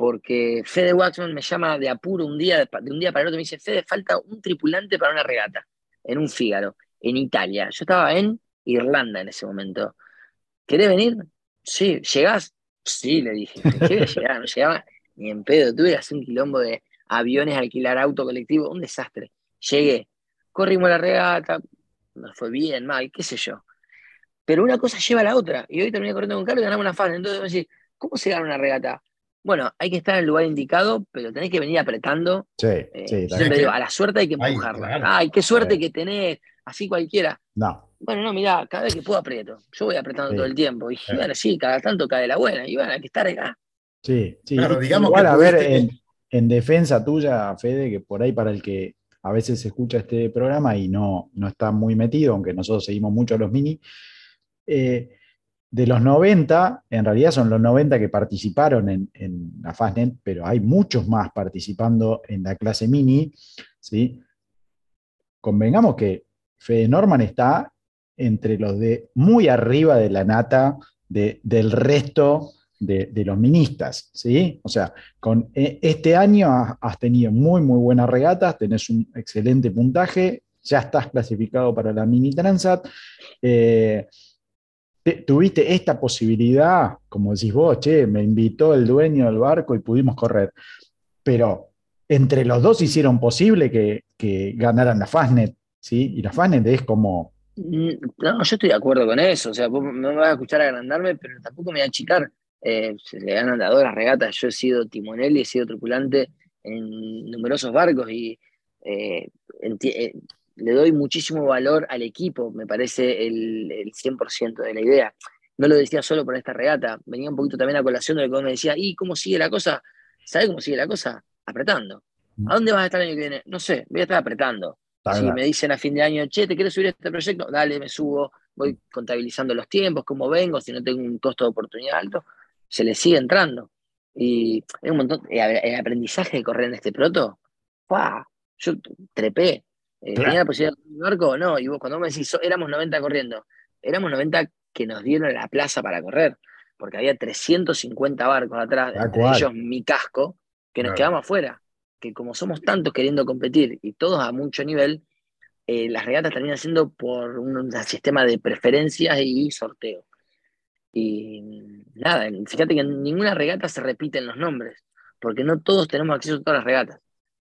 porque Fede Waxman me llama de apuro un día, de un día para el otro, me dice, Fede, falta un tripulante para una regata, en un Fígaro, en Italia. Yo estaba en Irlanda en ese momento. ¿Querés venir? Sí, ¿llegás? Sí, le dije. ¿Qué llegar? No llegaba ni en pedo. Tuve que hacer un quilombo de aviones, alquilar auto colectivo, un desastre. Llegué, corrimos la regata, nos fue bien, mal, qué sé yo. Pero una cosa lleva a la otra. Y hoy terminé corriendo con Carlos y ganamos una fan. Entonces, decir, ¿cómo se gana una regata? Bueno, hay que estar en el lugar indicado, pero tenés que venir apretando. Sí, Eh, sí, siempre digo, a la suerte hay que Ay, empujarla. claro. Ay, qué suerte que tenés, así cualquiera. No. Bueno, no, mirá, cada vez que puedo aprieto. Yo voy apretando Sí. todo el tiempo. Y Sí. bueno, sí, cada tanto cae la buena. Y bueno, hay que estar acá. Sí, sí. Claro, digamos Igual, que a ver, en defensa tuya, Fede, que por ahí para el que a veces escucha este programa y no, no está muy metido, aunque nosotros seguimos mucho los mini, eh, de los 90, en realidad son los 90 que participaron en, en la Fastnet, pero hay muchos más participando en la clase mini, ¿sí? Convengamos que Fede Norman está entre los de muy arriba de la nata de- del resto de, de los ministas, ¿sí? O sea, con eh, este año has, tenido muy, muy buenas regatas, tenés un excelente puntaje, ya estás clasificado para la mini Transat. eh, tuviste esta posibilidad, como decís vos, che, me invitó el dueño del barco y pudimos correr. Pero entre los dos hicieron posible que, que ganaran la Fastnet, ¿sí? Y la Fastnet es como, Mm, No, yo estoy de acuerdo con eso. O sea, vos me vas a escuchar agrandarme, pero tampoco me voy a achicar. Eh, se le ganan de a dos las regatas. Yo he sido timonel y he sido tripulante en numerosos barcos y eh, eh, le doy muchísimo valor al equipo. Me parece el, el 100% de la idea. No lo decía solo por esta regata. Venía un poquito también a colación de lo que vos me decía, ¿y cómo sigue la cosa? ¿Sabes cómo sigue la cosa? Apretando. ¿A dónde vas a estar el año que viene? No sé, voy a estar apretando. Si me dicen a fin de año, che, ¿te quieres subir a este proyecto? Dale, me subo, voy contabilizando los tiempos, cómo vengo, si no tengo un costo de oportunidad alto, se le sigue entrando. Y hay un montón, eh, el aprendizaje de correr en este proto, ¡pah! yo trepé. Eh, Claro. ¿Tenía la posibilidad de correr un barco? No, y vos cuando vos me decís, "So- éramos 90 corriendo, éramos 90 que nos dieron la plaza para correr, porque había 350 barcos atrás, Tal entre cual. ellos mi casco, que nos Claro. quedamos afuera que como somos tantos queriendo competir y todos a mucho nivel, eh, las regatas terminan siendo por un, un sistema de preferencias y sorteo. Y nada, fíjate que en ninguna regata se repiten los nombres, porque no todos tenemos acceso a todas las regatas.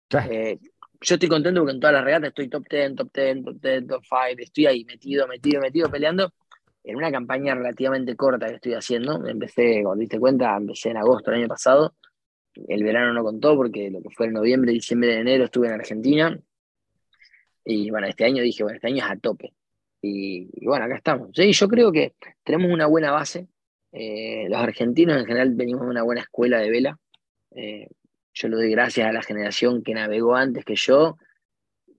Claro. Eh, yo estoy contento porque en todas las regatas estoy top 10, top 10, top 10, top 5, estoy ahí metido, metido, metido, peleando. En una campaña relativamente corta que estoy haciendo, empecé, te diste cuenta, empecé en agosto del año pasado, el verano no contó porque lo que fue en noviembre, diciembre, enero estuve en Argentina. Y bueno, este año dije, bueno, este año es a tope. Y, y bueno, acá estamos. Sí, yo creo que tenemos una buena base. Eh, los argentinos en general venimos de una buena escuela de vela. Eh, yo le doy gracias a la generación que navegó antes que yo.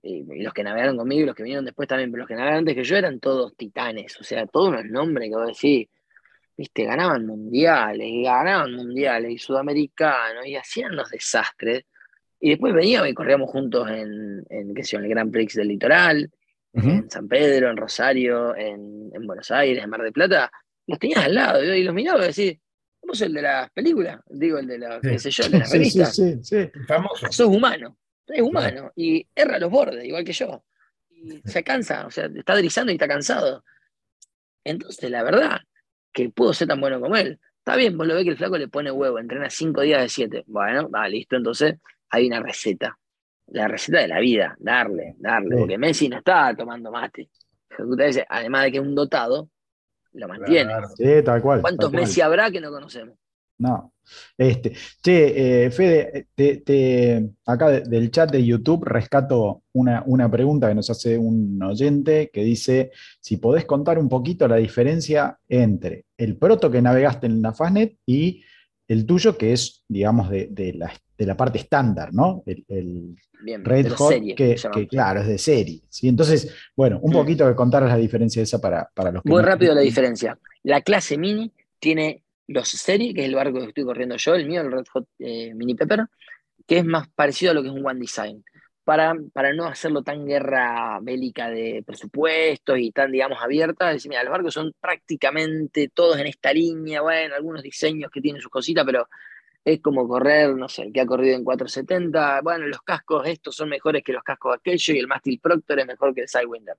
Y, y los que navegaron conmigo y los que vinieron después también, pero los que navegaron antes que yo eran todos titanes. O sea, todos unos nombres que vos decís, viste, ganaban mundiales, y ganaban mundiales, y sudamericanos, y hacían los desastres. Y después veníamos y corríamos juntos en, en, qué sé yo, en el Grand Prix del Litoral, en San Pedro, en Rosario, en, en Buenos Aires, en Mar del Plata. Los tenías al lado, y los miraba y decís, vos el de las películas, digo, el de la, Sí. qué sé yo, el de las Sí, sí, revistas. sí, sí. Famoso. Sos humano, es humano, y erra los bordes, igual que yo. Y se cansa, o sea, está deslizando y está cansado. Entonces, la verdad, que puedo ser tan bueno como él. Está bien, vos lo ves que el flaco le pone huevo, entrena cinco días de siete. Bueno, va, listo, entonces hay una receta. La receta de la vida, darle, darle, Sí. porque Messi no está tomando mate. Además de que es un dotado, lo mantiene. Claro. Sí, tal cual. ¿Cuántos tal cual. Messi habrá que no conocemos? No. Este, che, eh, Fede, te- te- acá de- del chat de YouTube rescato una, una pregunta que nos hace un oyente que dice si podés contar un poquito la diferencia entre el proto que navegaste en la Fastnet y el tuyo que es, digamos, de, de la, de la parte estándar, ¿no? El, el Bien, Red Hot, serie, que, que, claro, es de serie. ¿sí? Entonces, bueno, un Mm. poquito que contar la diferencia esa para, para los que Muy no- rápido la diferencia. La clase mini tiene los serie, que es el barco que estoy corriendo yo, el mío, el Red Hot eh, Mini Pepper, que es más parecido a lo que es un One Design. Para, para no hacerlo tan guerra bélica de presupuestos y tan, digamos, abierta, decir, mira, los barcos son prácticamente todos en esta línea, bueno, algunos diseños que tienen sus cositas, pero es como correr, no sé, el que ha corrido en 470, bueno, los cascos estos son mejores que los cascos aquellos y el mástil Proctor es mejor que el Sidewinder.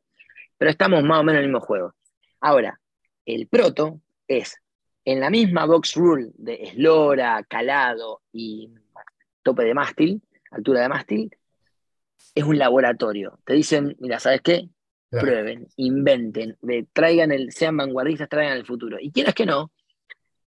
Pero estamos más o menos en el mismo juego. Ahora, el proto es en la misma box rule de eslora, calado y tope de mástil, altura de mástil, es un laboratorio. Te dicen, mira, ¿sabes qué? Claro. Prueben, inventen, ve, traigan el, sean vanguardistas, traigan el futuro. Y quieras que no,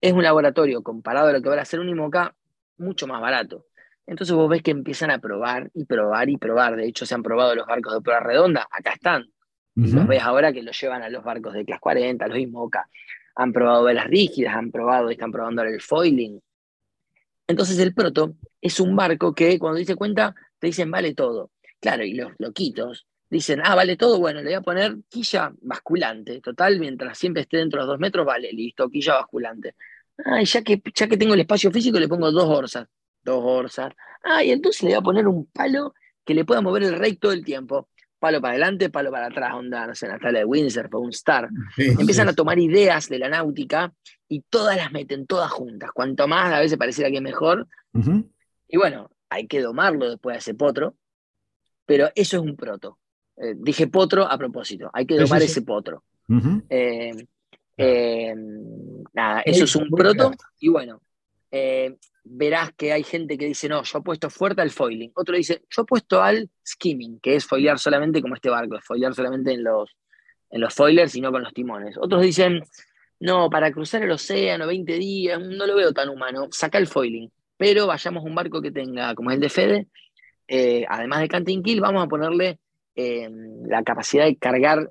es un laboratorio comparado a lo que va a ser un IMOCA mucho más barato. Entonces vos ves que empiezan a probar y probar y probar. De hecho, se han probado los barcos de prueba redonda, acá están. Los ves ahora que los llevan a los barcos de clase 40, los IMOCA. Han probado velas rígidas, han probado y están probando ahora el foiling. Entonces el proto es un barco que cuando diste cuenta te dicen vale todo. Claro, y los loquitos dicen, ah, vale todo, bueno, le voy a poner quilla basculante. Total, mientras siempre esté dentro de los dos metros, vale, listo, quilla basculante. Ah, ya que, ya que tengo el espacio físico, le pongo dos orzas. Dos orzas. Ah, y entonces le voy a poner un palo que le pueda mover el rey todo el tiempo. Palo para adelante, palo para atrás, onda, no sé, Natalia de Windsor, un Star. Sí, Empiezan sí. a tomar ideas de la náutica y todas las meten todas juntas. Cuanto más, a veces pareciera que mejor. Y bueno, hay que domarlo después de ese potro, pero eso es un proto. Eh, dije potro a propósito, hay que domar sí. ese potro. Eh. Eh, nada, eso es un proto. Y bueno, eh, verás que hay gente que dice, no, yo apuesto fuerte al foiling. Otro dice, yo apuesto al skimming, que es foilear solamente como este barco, es foilear solamente en los, en los foilers y no con los timones. Otros dicen, no, para cruzar el océano 20 días, no lo veo tan humano, saca el foiling. Pero vayamos a un barco que tenga, como es el de Fede, eh, además de canting kill, vamos a ponerle eh, la capacidad de cargar,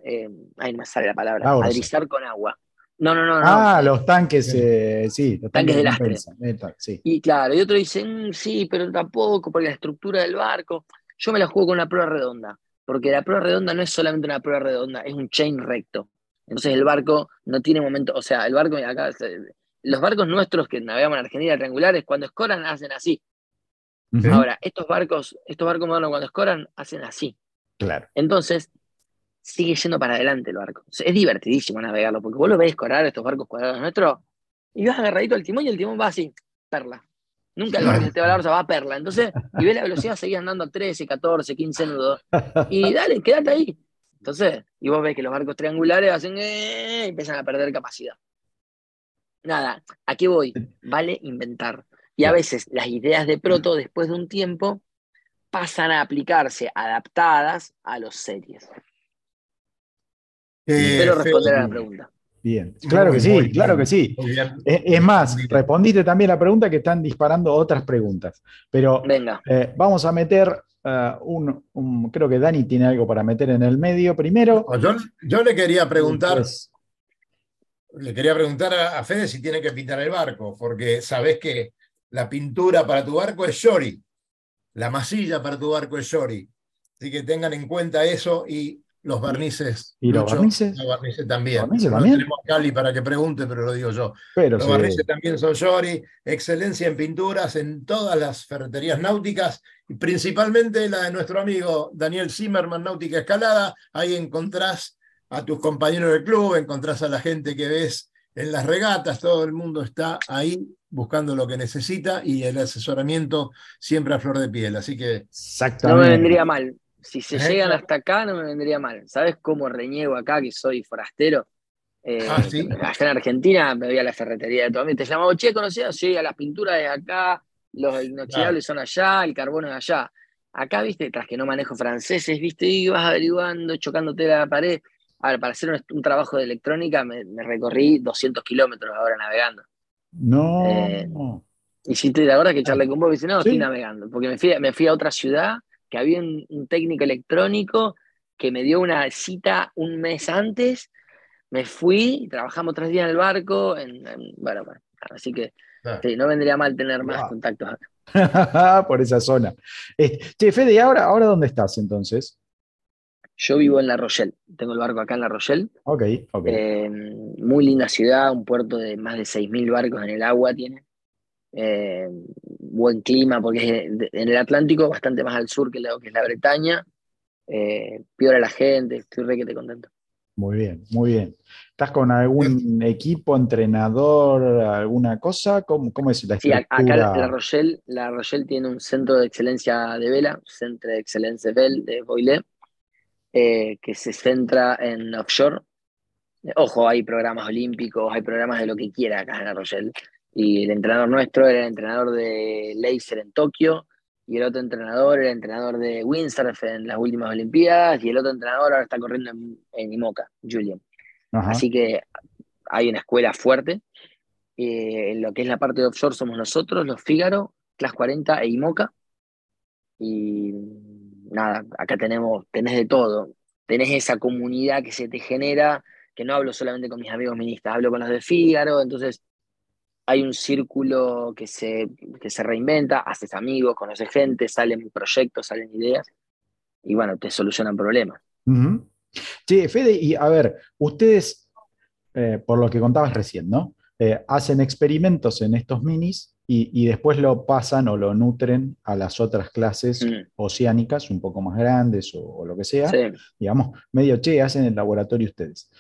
ahí no me sale la palabra, La orza. adrizar con agua. No, no, no, no. Ah, los tanques, eh, sí, los Tanques de de lastre. eh, sí. Y claro, y otro dice, "Mm, sí, pero tampoco, porque la estructura del barco. Yo me la juego con una prueba redonda, porque la prueba redonda no es solamente una prueba redonda, es un chain recto. Entonces el barco no tiene momento, o sea, el barco, acá, eh, los barcos nuestros que navegamos en Argentina triangulares, cuando escoran, hacen así. Ahora, estos barcos, estos barcos modernos cuando escoran, hacen así. Claro. Entonces, sigue yendo para adelante el barco. Es divertidísimo navegarlo, porque vos lo ves escorar estos barcos cuadrados nuestros, y vas agarradito al timón y el timón va así, perla. Nunca el barco se te va a la orza, va a perla. Entonces, y ves la velocidad, seguís andando a 13, 14, 15 nudos. Y dale, quédate ahí. Entonces, y vos ves que los barcos triangulares hacen eh, y empiezan a perder capacidad. Nada, ¿a qué voy? Vale inventar. Y a veces las ideas de proto, después de un tiempo, pasan a aplicarse adaptadas a los series. Espero responder a la pregunta. Bien. Claro que sí, claro que sí. Es, más, respondiste también la pregunta que están disparando otras preguntas. Pero Venga, eh, vamos a meter eh, un, un- Creo que Dani tiene algo para meter en el medio primero. No, Yo, yo le quería preguntar, le quería preguntar a, a Fede si tiene que pintar el barco, porque sabés que la pintura para tu barco es Shori, la masilla para tu barco es Shori. Así que tengan en cuenta eso y los barnices. ¿Y los Lucho, barnices? Los barnices también. ¿Los barnices no también? tenemos a Cali para que pregunte, pero lo digo yo. pero Los sí. barnices también son Shori, excelencia en pinturas en todas las ferreterías náuticas, y principalmente la de nuestro amigo Daniel Zimmerman, Náutica Escalada. Ahí encontrás a tus compañeros del club, encontrás a la gente que ves en las regatas, todo el mundo está ahí buscando lo que necesita y el asesoramiento siempre a flor de piel. Así que no Exactamente. me vendría mal. Si se Eh, llegan claro. hasta acá, no me vendría mal. ¿Sabes cómo reniego acá que soy forastero? Eh, Ah, ¿sí? Acá en Argentina me voy a la ferretería de todo. Te llamaba, che, ¿conocías? Sí, a las pinturas de acá, los inoxidables son allá, el carbono es allá. Acá, viste, tras que no manejo franceses, viste, y vas averiguando, chocándote la pared. A ver, para hacer un, un trabajo de electrónica me, me recorrí 200 kilómetros ahora navegando. No. Eh, Y si te la verdad que charlé con vos, dice, no, Sí. estoy navegando, porque me fui, me fui a otra ciudad, que había un, un técnico electrónico que me dio una cita un mes antes, me fui, trabajamos tres días en el barco, en, en- bueno, bueno, así que sí, no vendría mal tener más contactos acá. Por esa zona. Eh, che, Fede, ¿y ahora, ahora dónde estás entonces? Yo vivo en La Rochelle, tengo el barco acá en La Rochelle, Ok, ok. eh, muy linda ciudad, un puerto de más de 6.000 barcos en el agua tiene, eh, buen clima porque es en el Atlántico, bastante más al sur que lo que es la Bretaña, eh, la gente, estoy re que te contento. Muy bien, muy bien. ¿Estás con algún equipo, entrenador, alguna cosa? ¿Cómo, cómo es la Sí, a- acá la, estructura? la Rochelle, la Rochelle tiene un centro de excelencia de vela, Centre de Excelencia de de Boilé, eh, que se centra en offshore. Ojo, hay programas olímpicos, hay programas de lo que quiera acá en la Rochelle. Y el entrenador nuestro era el entrenador de laser en Tokio, y el otro entrenador era el entrenador de windsurf en las últimas Olimpiadas, y el otro entrenador ahora está corriendo en, en IMOCA, Julian. Ajá. Así que hay una escuela fuerte. Eh, en lo que es la parte de offshore somos nosotros, los Fígaro, Class 40 e IMOCA. Y nada, acá tenemos, tenés de todo. Tenés esa comunidad que se te genera, que no hablo solamente con mis amigos ministas, hablo con los de Fígaro, entonces hay un círculo que se, que se reinventa, haces amigos, conoces gente, salen proyectos, salen ideas, y bueno, te solucionan problemas. Ujú. Che, Fede, y a ver, ustedes, eh, por lo que contabas recién, ¿no? Eh, hacen experimentos en estos minis y, y después lo pasan o lo nutren a las otras clases Mm. oceánicas, un poco más grandes o, o lo que sea. Sí. Digamos, medio, che, hacen el laboratorio ustedes.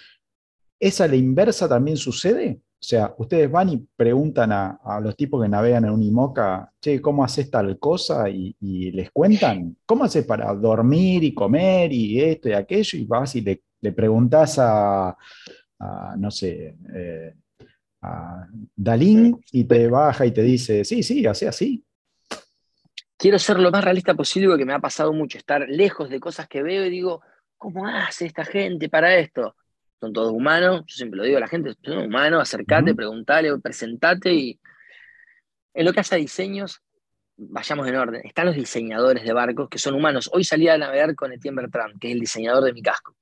¿Es a la inversa también sucede? O sea, ustedes van y preguntan a, a los tipos que navegan en un IMOCA, che, ¿cómo haces tal cosa? Y, y les cuentan, ¿cómo haces para dormir y comer y esto y aquello? Y vas y le, le preguntás a, a, no sé, eh, a Dalín y te baja y te dice, sí, sí, hace así. quiero ser lo más realista posible porque me ha pasado mucho estar lejos de cosas que veo y digo, ¿cómo hace esta gente para esto? Son todos humanos, yo siempre lo digo a la gente, son humanos, acercate, Ujú. preguntale, presentate y en lo que hace a diseños, vayamos en orden. Están los diseñadores de barcos que son humanos. Hoy salí a navegar con Etienne Bertrand, que es el diseñador de mi casco.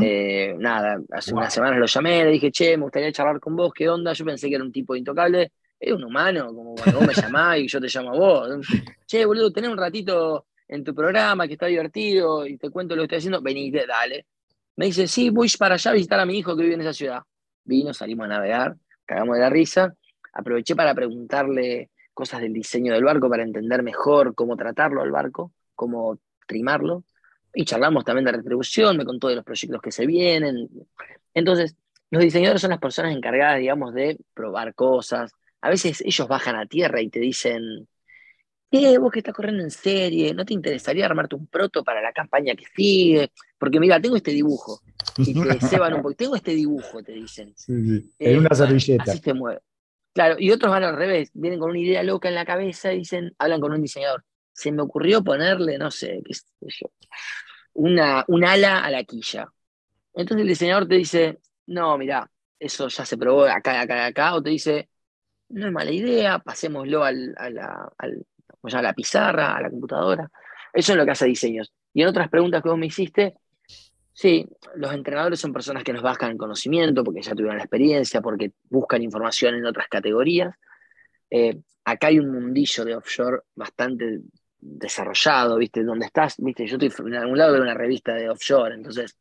Eh, nada, hace Wow. unas semanas lo llamé, le dije, che, me gustaría charlar con vos, ¿qué onda? Yo pensé que era un tipo intocable. Es un humano, como cuando vos me llamás y yo te llamo a vos. Che, boludo, tenés un ratito en tu programa que está divertido y te cuento lo que estoy haciendo. Venite, dale. Me dice, sí, voy para allá a visitar a mi hijo que vive en esa ciudad. Vino, salimos a navegar, cagamos de la risa. Aproveché para preguntarle cosas del diseño del barco para entender mejor cómo tratarlo al barco, cómo trimarlo. Y charlamos también de retribución, me contó de los proyectos que se vienen. Entonces, los diseñadores son las personas encargadas, digamos, de probar cosas. A veces ellos bajan a tierra y te dicen, ¿qué? Vos que estás corriendo en serie, ¿no te interesaría armarte un proto para la campaña que sigue? Porque mira, tengo este dibujo. Y te ceban un poco. Tengo este dibujo, te dicen. Sí, sí. Eh, En una servilleta. Así se mueve. Claro, y otros van al revés, vienen con una idea loca en la cabeza y dicen, hablan con un diseñador. Se me ocurrió ponerle, no sé, qué sé yo, una, un ala a la quilla. Entonces el diseñador te dice, no, mira, eso ya se probó acá, acá, acá, o te dice, no es mala idea, pasémoslo al, a, la, al- ¿cómo se llama? a la pizarra, a la computadora. Eso es lo que hace diseños. Y en otras preguntas que vos me hiciste, sí, los entrenadores son personas que nos bajan conocimiento porque ya tuvieron la experiencia, porque buscan información en otras categorías. Eh, acá hay un mundillo de offshore bastante desarrollado, ¿viste? Donde estás, ¿viste? Yo estoy en algún lado de una revista de offshore, entonces,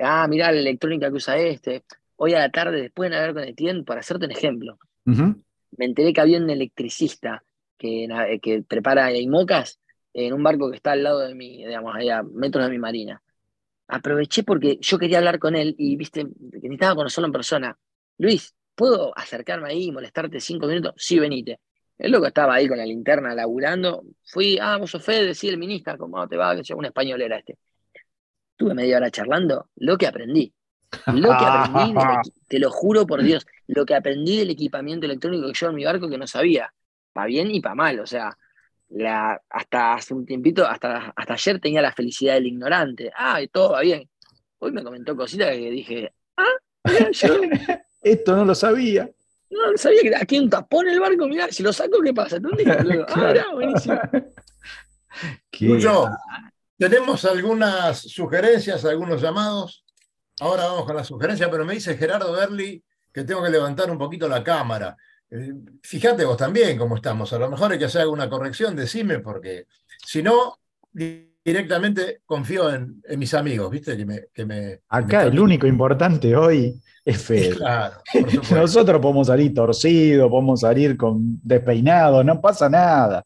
ah, mirá la electrónica que usa este. Hoy a la tarde, después de navegar con Etienne, para hacerte un ejemplo, me enteré que había un electricista que, na- que prepara IMOCAS en un barco que está al lado de mi, digamos, ahí a metros de mi marina. Aproveché porque yo quería hablar con él y, viste, que necesitaba conocerlo en persona. Luis, ¿puedo acercarme ahí y molestarte cinco minutos? Sí, venite. El loco estaba ahí con la linterna laburando. Fui, ah, vos sos Fede, sí, el ministro, ¿cómo te va? Que yo, un español era este. Tuve media hora charlando, lo que aprendí. Lo que aprendí, del te lo juro por Dios, lo que aprendí del equipamiento electrónico que yo en mi barco que no sabía, para bien y para mal, o sea, la, hasta hace un tiempito, hasta, hasta ayer tenía la felicidad del ignorante, ah, y todo va bien. Hoy me comentó cositas que dije, ah, mirá, yo, Esto no lo sabía. No, no sabía que aquí un tapón en el barco, mirá, si lo saco, ¿qué pasa? ¿Dónde quedó? Ah, mirá, buenísimo. Qué- Lucho, tenemos algunas sugerencias, algunos llamados. Ahora vamos con las sugerencias, pero me dice Gerardo Berli que tengo que levantar un poquito la cámara. Eh, Fíjate vos también cómo estamos. A lo mejor hay que hacer alguna corrección, decime, porque si no, di- directamente confío en, en mis amigos, ¿viste? Que me, que me- que me Acá el único importante hoy es Fede. Claro. Nosotros podemos salir torcidos, podemos salir con despeinado, no pasa nada.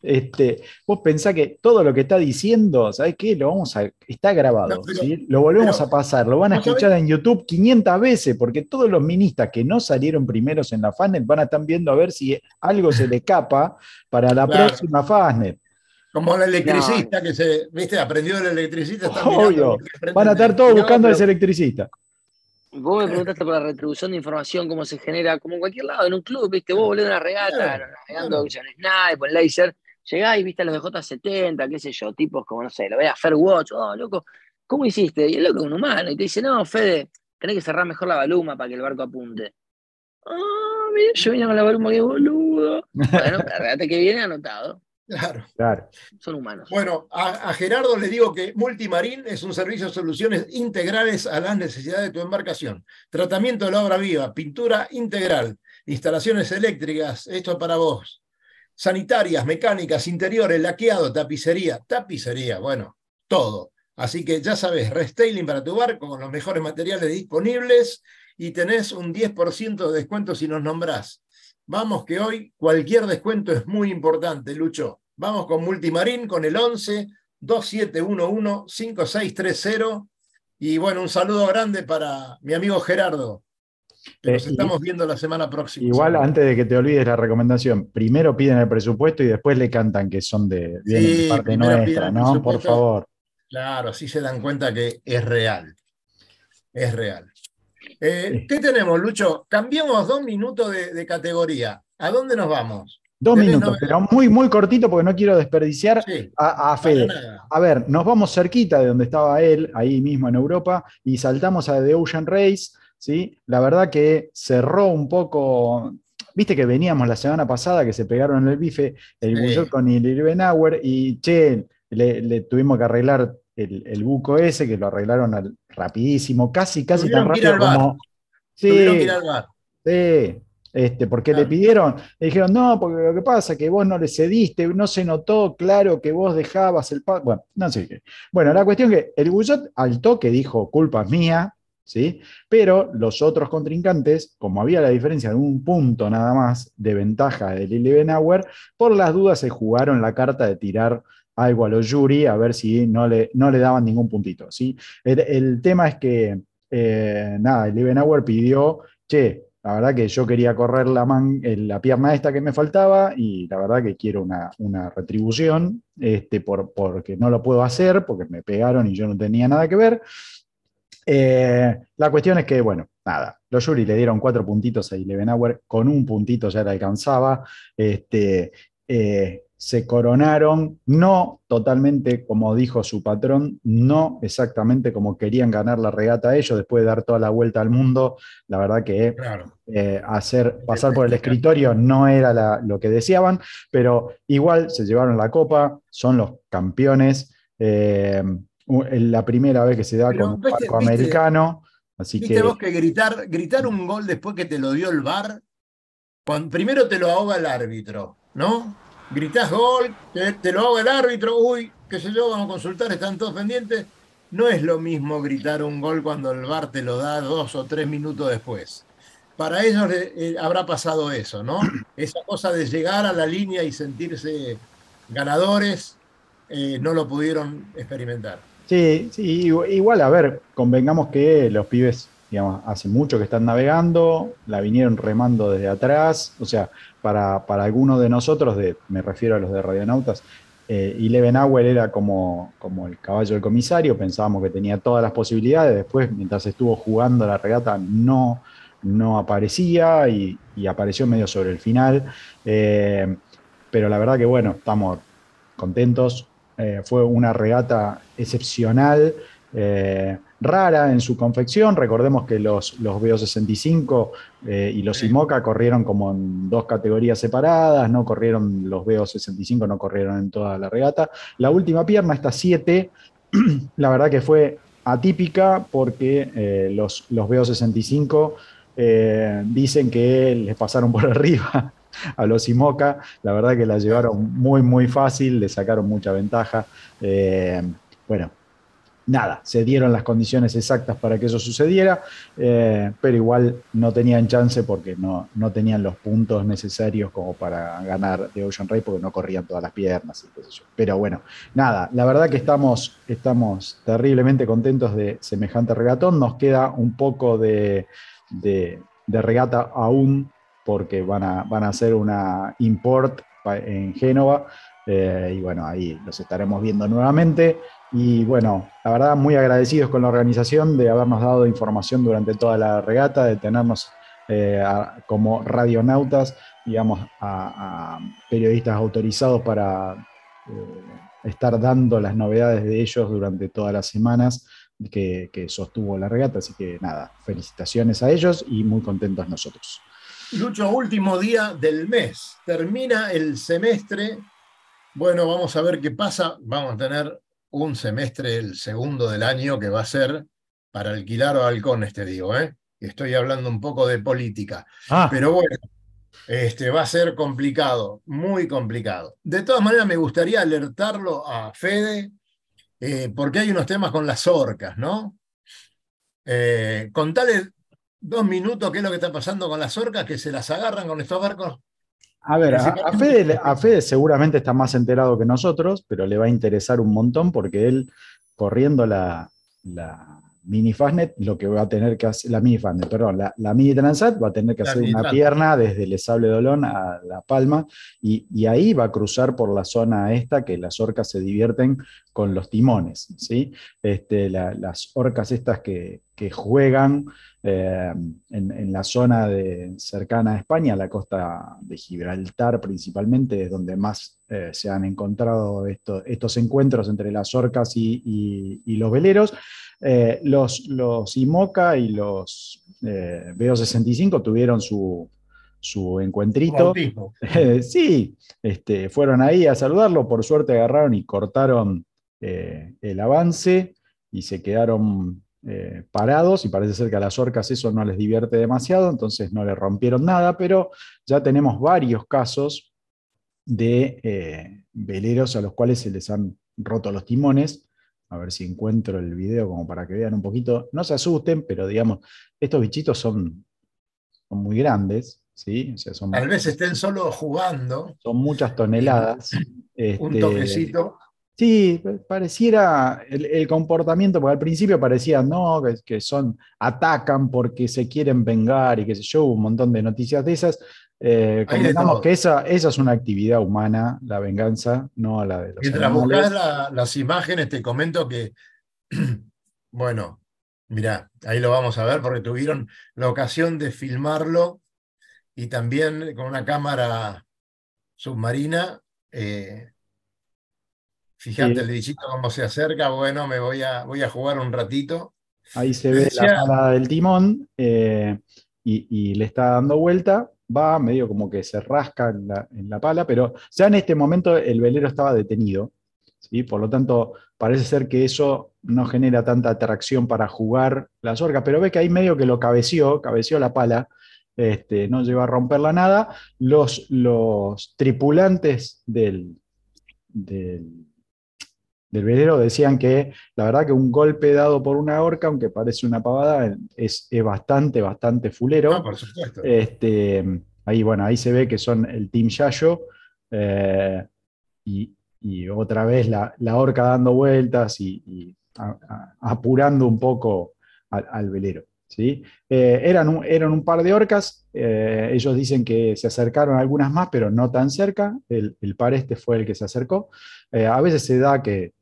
Este, vos pensás que todo lo que está diciendo, ¿sabés qué? Lo vamos a, está grabado, No, pero- ¿sí? Lo volvemos pero- a pasar, lo van a escuchar en YouTube 500 veces, porque todos los ministas que no salieron primeros en la Fastnet van a estar viendo a ver si algo se le escapa para la Claro. próxima Fastnet. Como el electricista que se, ¿viste? Aprendió el electricista. Obvio. Van a estar todos buscando a ese electricista. Vos me preguntaste por la retribución de información, cómo se genera, como en cualquier lado, en un club, viste, vos volvés de una regata, Claro, navegando claro. con snipe, con laser, llegás y viste a los de J70, qué sé yo, tipos como, no sé, lo ves a Fairwatch, oh, loco, ¿cómo hiciste? Y el loco es un humano, y te dice, no, Fede, tenés que cerrar mejor la baluma para que el barco apunte. Ah, mira, yo vine con la baluma, qué boludo. Bueno, la que viene anotado, Claro. Claro. son humanos. Bueno, a, a Gerardo le digo que Multimarín es un servicio de soluciones integrales a las necesidades de tu embarcación. Tratamiento de la obra viva, pintura integral, instalaciones eléctricas, esto para vos. Sanitarias, mecánicas, interiores, laqueado, tapicería, tapicería, bueno, todo. Así que ya sabes, restyling para tu barco con los mejores materiales disponibles y tenés un 10% de descuento si nos nombrás. Vamos que hoy cualquier descuento es muy importante, Lucho. Vamos con Multimarín con el 11 2711 5630 y bueno, un saludo grande para mi amigo Gerardo. Que Eh, nos y- estamos viendo la semana próxima. Igual antes de que te olvides la recomendación, primero piden el presupuesto y después le cantan que son de, parte nuestra, ¿no? Por favor. Claro, así se dan cuenta que es real. Es real. Eh, ¿Qué tenemos, Lucho? Cambiamos dos minutos de, de categoría. ¿A dónde nos vamos? Dos minutos, pero muy, muy cortito porque no quiero desperdiciar Sí, a, a Fede. A ver, nos vamos cerquita de donde estaba él, ahí mismo en Europa, y saltamos a The Ocean Race, ¿sí? La verdad que cerró un poco, viste que veníamos la semana pasada que se pegaron en el bife el Sí. Bullot con el Irbenauer y che, le, le tuvimos que arreglar el, el buco ese, que lo arreglaron al- rapidísimo, casi, casi tan Tuvieron rápido como... Tuvieron que Sí, ir al bar. Sí, este, porque le pidieron, le dijeron, no, porque lo que pasa es que vos no le cediste, no se notó claro que vos dejabas el pa-". Bueno, no sé qué. Bueno, la cuestión que el Bullot al toque dijo, culpa es mía, ¿sí? Pero los otros contrincantes, como había la diferencia de un punto nada más de ventaja del Elevenauer, por las dudas se jugaron la carta de tirar algo a los jury a ver si no le, no le daban ningún puntito, ¿sí? El, tema es que, eh, nada, el Elevenauer pidió, che, la verdad que yo quería correr la, eh, la pierna esta que me faltaba y la verdad que quiero una, una retribución este, por, porque no lo puedo hacer, porque me pegaron y yo no tenía nada que ver. Eh, la cuestión es que, bueno, nada, los jury le dieron cuatro puntitos a Elevenauer, con un puntito ya le alcanzaba. Este, eh, se coronaron, no totalmente como dijo su patrón, no exactamente como querían ganar la regata ellos después de dar toda la vuelta al mundo. La verdad que Claro. eh, hacer pasar por el escritorio no era la- lo que deseaban, pero igual se llevaron la copa, son los campeones. eh, la primera vez que se da Pero, con un viste- barco viste- americano, así ¿Viste que vos que gritar, gritar un gol después que te lo dio el VAR? Cuando, primero te lo ahoga el árbitro, ¿no? Gritás gol, te, te lo ahoga el árbitro, uy, qué sé yo, vamos a consultar, están todos pendientes. No es lo mismo gritar un gol cuando el VAR te lo da dos o tres minutos después. Para ellos eh, eh, habrá pasado eso, ¿no? Esa cosa de llegar a la línea y sentirse ganadores, eh, no lo pudieron experimentar. Sí, sí, igu- igual, a ver, convengamos que los pibes, digamos, hace mucho que están navegando, la vinieron remando desde atrás, o sea, para, para algunos de nosotros, de, me refiero a los de Radionautas, eh, Elevenauer era como, como el caballo del comisario, pensábamos que tenía todas las posibilidades, después, mientras estuvo jugando la regata, no, no aparecía y, y apareció medio sobre el final, eh, pero la verdad que bueno, estamos contentos, eh, fue una regata excepcional. eh, rara en su confección. Recordemos que los, los BO65 eh, y los IMOCA corrieron como en dos categorías separadas, no corrieron los BO65, no corrieron en toda la regata. La última pierna, esta 7, la verdad que fue atípica porque los, los BO65 dicen que les pasaron por arriba a los IMOCA. La verdad que la llevaron muy, muy fácil, le sacaron mucha ventaja. bueno, nada, se dieron las condiciones exactas para que eso sucediera, eh, pero igual no tenían chance porque no, no, tenían los puntos necesarios como para ganar de Ocean Race porque no corrían todas las piernas. Pero bueno, nada, la verdad que estamos, estamos terriblemente contentos de semejante regatón. Nos queda un poco de, regata aún porque van a, van a hacer una import en Génova. Eh, y bueno, ahí los estaremos viendo nuevamente. Y bueno, la verdad, muy agradecidos con la organización de habernos dado información durante toda la regata, de tenernos eh, como radionautas, digamos, a, periodistas autorizados para eh, estar dando las novedades de ellos durante todas las semanas que sostuvo la regata. Así que nada, felicitaciones a ellos y muy contentos nosotros. Lucho, último día del mes. Termina el semestre. Bueno, vamos a ver qué pasa. Vamos a tener un semestre, el segundo del año, que va a ser para alquilar o halcones, te digo, ¿eh? Estoy hablando un poco de política. Ah. Pero bueno, este, va a ser complicado, muy complicado. De todas maneras, me gustaría alertarlo a Fede, eh, porque hay unos temas con las orcas, ¿no? Eh, contale dos minutos qué es lo que está pasando con las orcas, que se las agarran con estos barcos. A ver, a, Fede, seguramente está más enterado que nosotros, pero le va a interesar un montón porque él, corriendo la, mini Fastnet, lo que va a tener que hacer, la mini Fastnet, perdón, la, mini Transat va a tener que hacer una pierna desde el Sable Dolón a La Palma y, ahí va a cruzar por la zona esta que las orcas se divierten con los timones, ¿sí? Este, las orcas estas que, que juegan eh, en, la zona de, cercana a España, la costa de Gibraltar principalmente, es donde más eh, se han encontrado estos encuentros entre las orcas y, los veleros. Eh, los, los IMOCA y los BO65 tuvieron su, su encuentrito. sí, este, fueron ahí a saludarlo, por suerte agarraron y cortaron el avance y se quedaron eh, parados y parece ser que a las orcas eso no les divierte demasiado, entonces no le rompieron nada, pero ya tenemos varios casos de eh, veleros a los cuales se les han roto los timones. A ver si encuentro el video como para que vean un poquito. No se asusten, pero digamos, estos bichitos son, son muy grandes. ¿sí? Tal vez estén solo jugando. Son muchas toneladas. un este, toquecito. Sí, pareciera el, comportamiento, porque al principio parecía, no, que, son, atacan porque se quieren vengar y que sé yo, un montón de noticias de esas. Eh, que esa, esa es una actividad humana, la venganza, no a la de los Mientras buscas las imágenes, te comento que, bueno, mira, ahí lo vamos a ver porque tuvieron la ocasión de filmarlo y también con una cámara submarina. Eh, Fíjate el bichito cómo se acerca, bueno, me voy a, voy a jugar un ratito. Ahí se ve la parada del timón eh, y, le está dando vuelta, va medio como que se rasca en la, pala, pero ya en este momento el velero estaba detenido, ¿sí? por lo tanto parece ser que eso no genera tanta atracción para jugar la orcas, pero ve que ahí medio que lo cabeció, cabeció la pala, este, no llegó a romperla nada. Los, los tripulantes del, del del velero decían que la verdad que un golpe dado por una orca, aunque parece una pavada, es, bastante, bastante fulero. Ah, por supuesto. Este, ahí, bueno, ahí se ve que son el Team Yayo eh, y, otra vez la, la, orca dando vueltas y, apurando un poco al, velero. ¿sí? Eh, eran, un, eran, un, par de orcas, eh, ellos dicen que se acercaron algunas más, pero no tan cerca, el, el par este fue el que se acercó. a veces se da que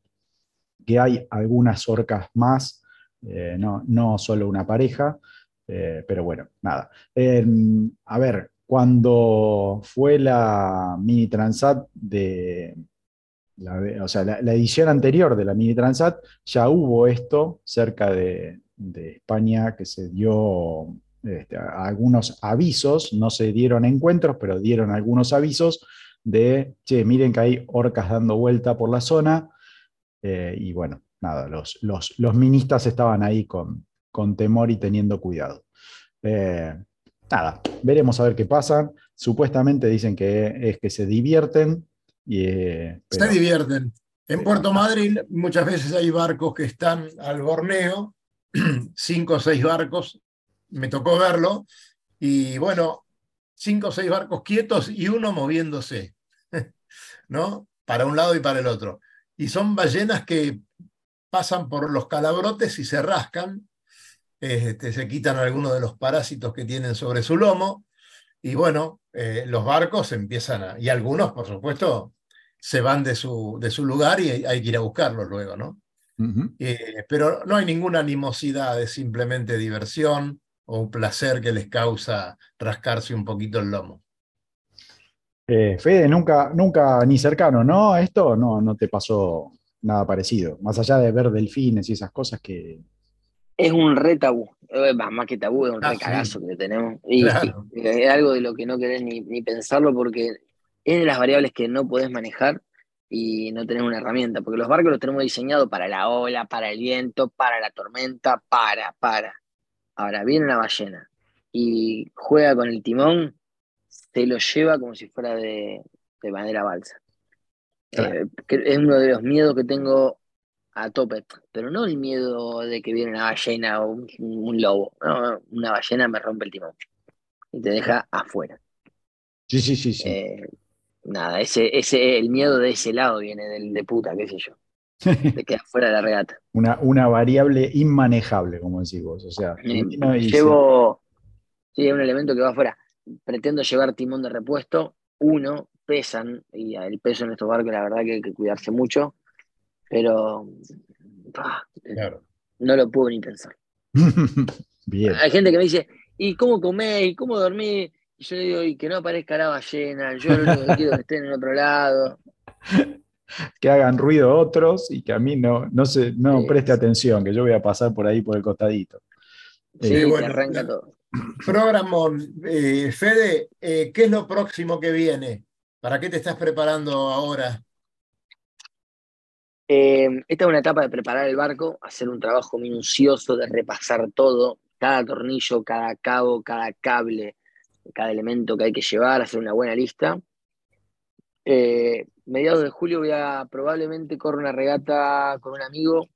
que hay algunas orcas más, eh, no, no, solo una pareja, eh, pero bueno, nada. a ver, cuando fue la mini transat de, la, o sea, la, edición anterior de la Mini Transat ya hubo esto cerca de, España que se dio este, algunos avisos, no se dieron encuentros, pero dieron algunos avisos de, che, miren que hay orcas dando vuelta por la zona. Eh, y bueno, nada, los, los, ministas estaban ahí con, con temor y teniendo cuidado. Eh, nada, veremos a ver qué pasa. Supuestamente dicen que es que se divierten, eh, Se divierten. En Puerto Madryn muchas veces hay barcos que están al borneo, cinco o seis barcos, me tocó verlo, y bueno, cinco o seis barcos quietos y uno moviéndose, ¿no? Para un lado y para el otro. Y son ballenas que pasan por los calabrotes y se rascan, este, se quitan algunos de los parásitos que tienen sobre su lomo, y bueno, eh, los barcos empiezan a, y algunos, por supuesto, se van de su, de su lugar y hay que ir a buscarlos luego, ¿no? Eh, pero no hay ninguna animosidad, es simplemente diversión o un placer que les causa rascarse un poquito el lomo. Eh, Fede, nunca, nunca ni cercano, ¿no? A esto no, no te pasó nada parecido, más allá de ver delfines y esas cosas que... Es un re tabú, eh, más que tabú, es un ah, re cagazo que tenemos. Y, es algo de lo que no querés ni, ni pensarlo porque es de las variables que no podés manejar y no tenés una herramienta, porque los barcos los tenemos diseñados para la ola, para el viento, para la tormenta, para, para. Ahora, viene una ballena y juega con el timón, se lo lleva como si fuera de, de madera balsa. Eh, es uno de los miedos que tengo a tope, pero no el miedo de que viene una ballena o un, lobo, una ballena me rompe el timón y te deja afuera. Sí, sí, sí, sí. Eh, nada, ese, ese, el miedo de ese lado viene del de puta, qué sé yo. Te queda fuera de la regata. Una, una variable inmanejable, como decís vos. O sea, llevo. Sí, un elemento que va afuera. Pretendo llevar timón de repuesto. Uno, pesan, y el peso en estos barcos, la verdad que hay que cuidarse mucho. Pero. No lo puedo ni pensar. Bien. Hay gente que me dice, ¿y cómo comés? ¿Y cómo dormís? Y yo digo, y que no aparezca la ballena, yo lo único que quiero que estén en otro lado. Que hagan ruido otros y que a mí no, no, se, no preste atención, que yo voy a pasar por ahí por el costadito. Sí, bueno, arranca todo. Programón, eh, Fede, eh, ¿qué es lo próximo que viene? ¿Para qué te estás preparando ahora? Eh, esta es una etapa de preparar el barco, hacer un trabajo minucioso de repasar todo, cada tornillo, cada cabo, cada cable, cada elemento que hay que llevar, hacer una buena lista. Eh, mediados de julio voy a probablemente correr una regata con un amigo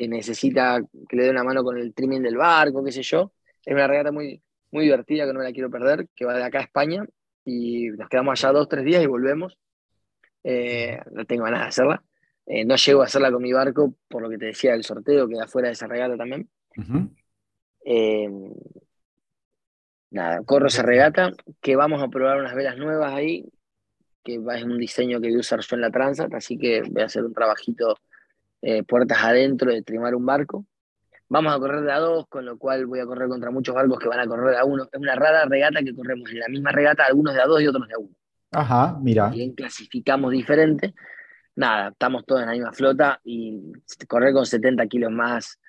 que necesita que le dé una mano con el trimming del barco, qué sé yo. Es una regata muy, muy divertida que no me la quiero perder, que va de acá a España y nos quedamos allá dos, tres días y volvemos. Eh, no tengo ganas de hacerla. no llego a hacerla con mi barco, por lo que te decía del sorteo, que da fuera de esa regata también nada, corro esa regata, que vamos a probar unas velas nuevas ahí, que es un diseño que voy a usar yo en la Transat, así que voy a hacer un trabajito eh, puertas adentro de trimar un barco. Vamos a correr de a dos, con lo cual voy a correr contra muchos barcos que van a correr de a uno. Es una rara regata que corremos en la misma regata, algunos de a dos y otros de a uno. Ajá, mira. Bien clasificamos diferente. Nada, estamos todos en la misma flota y correr con 70 kilos más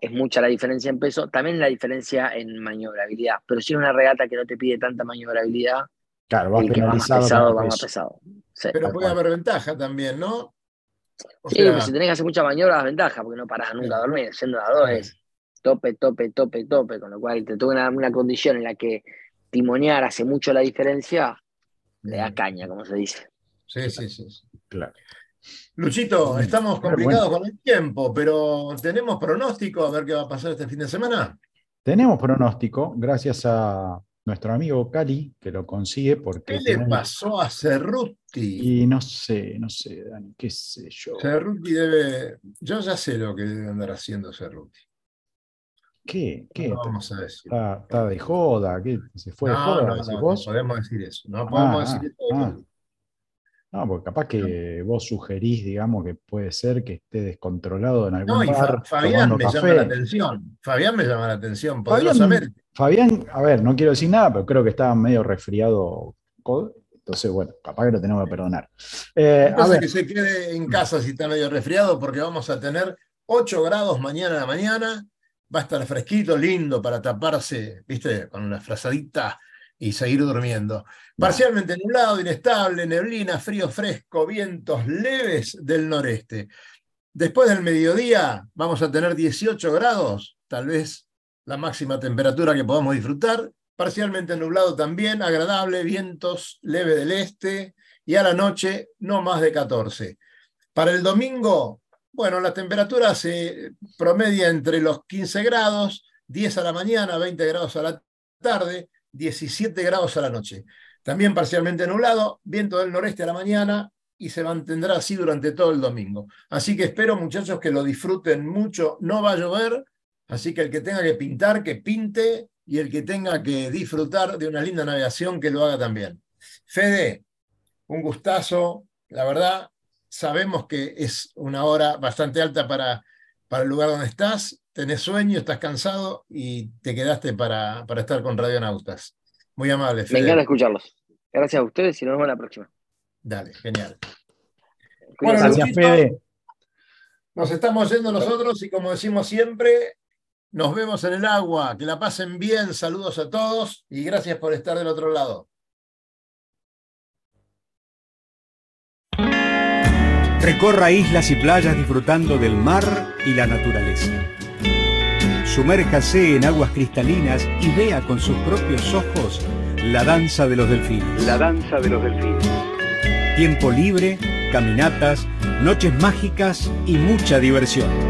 es mucha la diferencia en peso, también la diferencia en maniobrabilidad. Pero si es una regata que no te pide tanta maniobrabilidad, claro, va que va más pesado, va más pesado. Pero puede haber ventaja también, ¿no? Sí, pues si tenés que hacer mucha maniobra, das ventaja, porque no parás nunca a dormir. Siendo a dos es tope, tope, tope, tope, con lo cual te toca una, condición en la que timonear hace mucho la diferencia, le da caña, como se dice. Sí, sí, sí. Claro. Luchito, estamos complicados con el tiempo, pero ¿tenemos pronóstico a ver qué va a pasar este fin de semana? Tenemos pronóstico, gracias a nuestro amigo Cali, que lo consigue porque... ¿Qué le pasó a Cerruti? Y no sé, no sé, Dani, qué sé yo. Cerruti debe... Yo ya sé lo que debe andar haciendo Cerruti. ¿Qué? ¿Qué? No vamos a decir. Está, de joda, ¿qué? ¿Se fue de joda? No, no, no podemos decir eso. No podemos ah, decir eso. Ah. No, porque capaz que vos sugerís, digamos, que puede ser que esté descontrolado en algún no, bar. Fabián me llama la atención. Fabián me llama la atención, poderosamente. Fabián, a ver, no quiero decir nada, pero creo que estaba medio resfriado. Entonces, bueno, capaz que lo tenemos que perdonar. Eh, a ver, que se quede en casa si está medio resfriado, porque vamos a tener 8 grados mañana a la mañana. Va a estar fresquito, lindo para taparse, viste, con una frazadita y seguir durmiendo. Parcialmente nublado, inestable, neblina, frío fresco, vientos leves del noreste. Después del mediodía vamos a tener 18 grados, tal vez la máxima temperatura que podamos disfrutar. Parcialmente nublado también, agradable, vientos leve del este y a la noche no más de 14. Para el domingo, bueno, la temperatura se promedia entre los 15 grados, 10 a la mañana, 20 grados a la tarde, 17 grados a la noche. También parcialmente nublado, viento del noreste a la mañana y se mantendrá así durante todo el domingo. Así que espero, muchachos, que lo disfruten mucho. No va a llover, así que el que tenga que pintar, que pinte, y el que tenga que disfrutar de una linda navegación, que lo haga también. Fede, un gustazo, la verdad, sabemos que es una hora bastante alta para, para el lugar donde estás, tenés sueño, estás cansado y te quedaste para, para estar con Radionautas. Muy amable, Me Fede. encanta escucharlos. Gracias a ustedes y nos vemos la próxima. Dale, genial. Bueno, gracias, Fede. Nos estamos yendo nosotros y como decimos siempre, nos vemos en el agua. Que la pasen bien. Saludos a todos y gracias por estar del otro lado. Recorra islas y playas disfrutando del mar y la naturaleza. Sumérjase en aguas cristalinas y vea con sus propios ojos la danza de los delfines. La danza de los delfines. Tiempo libre, caminatas, noches mágicas y mucha diversión.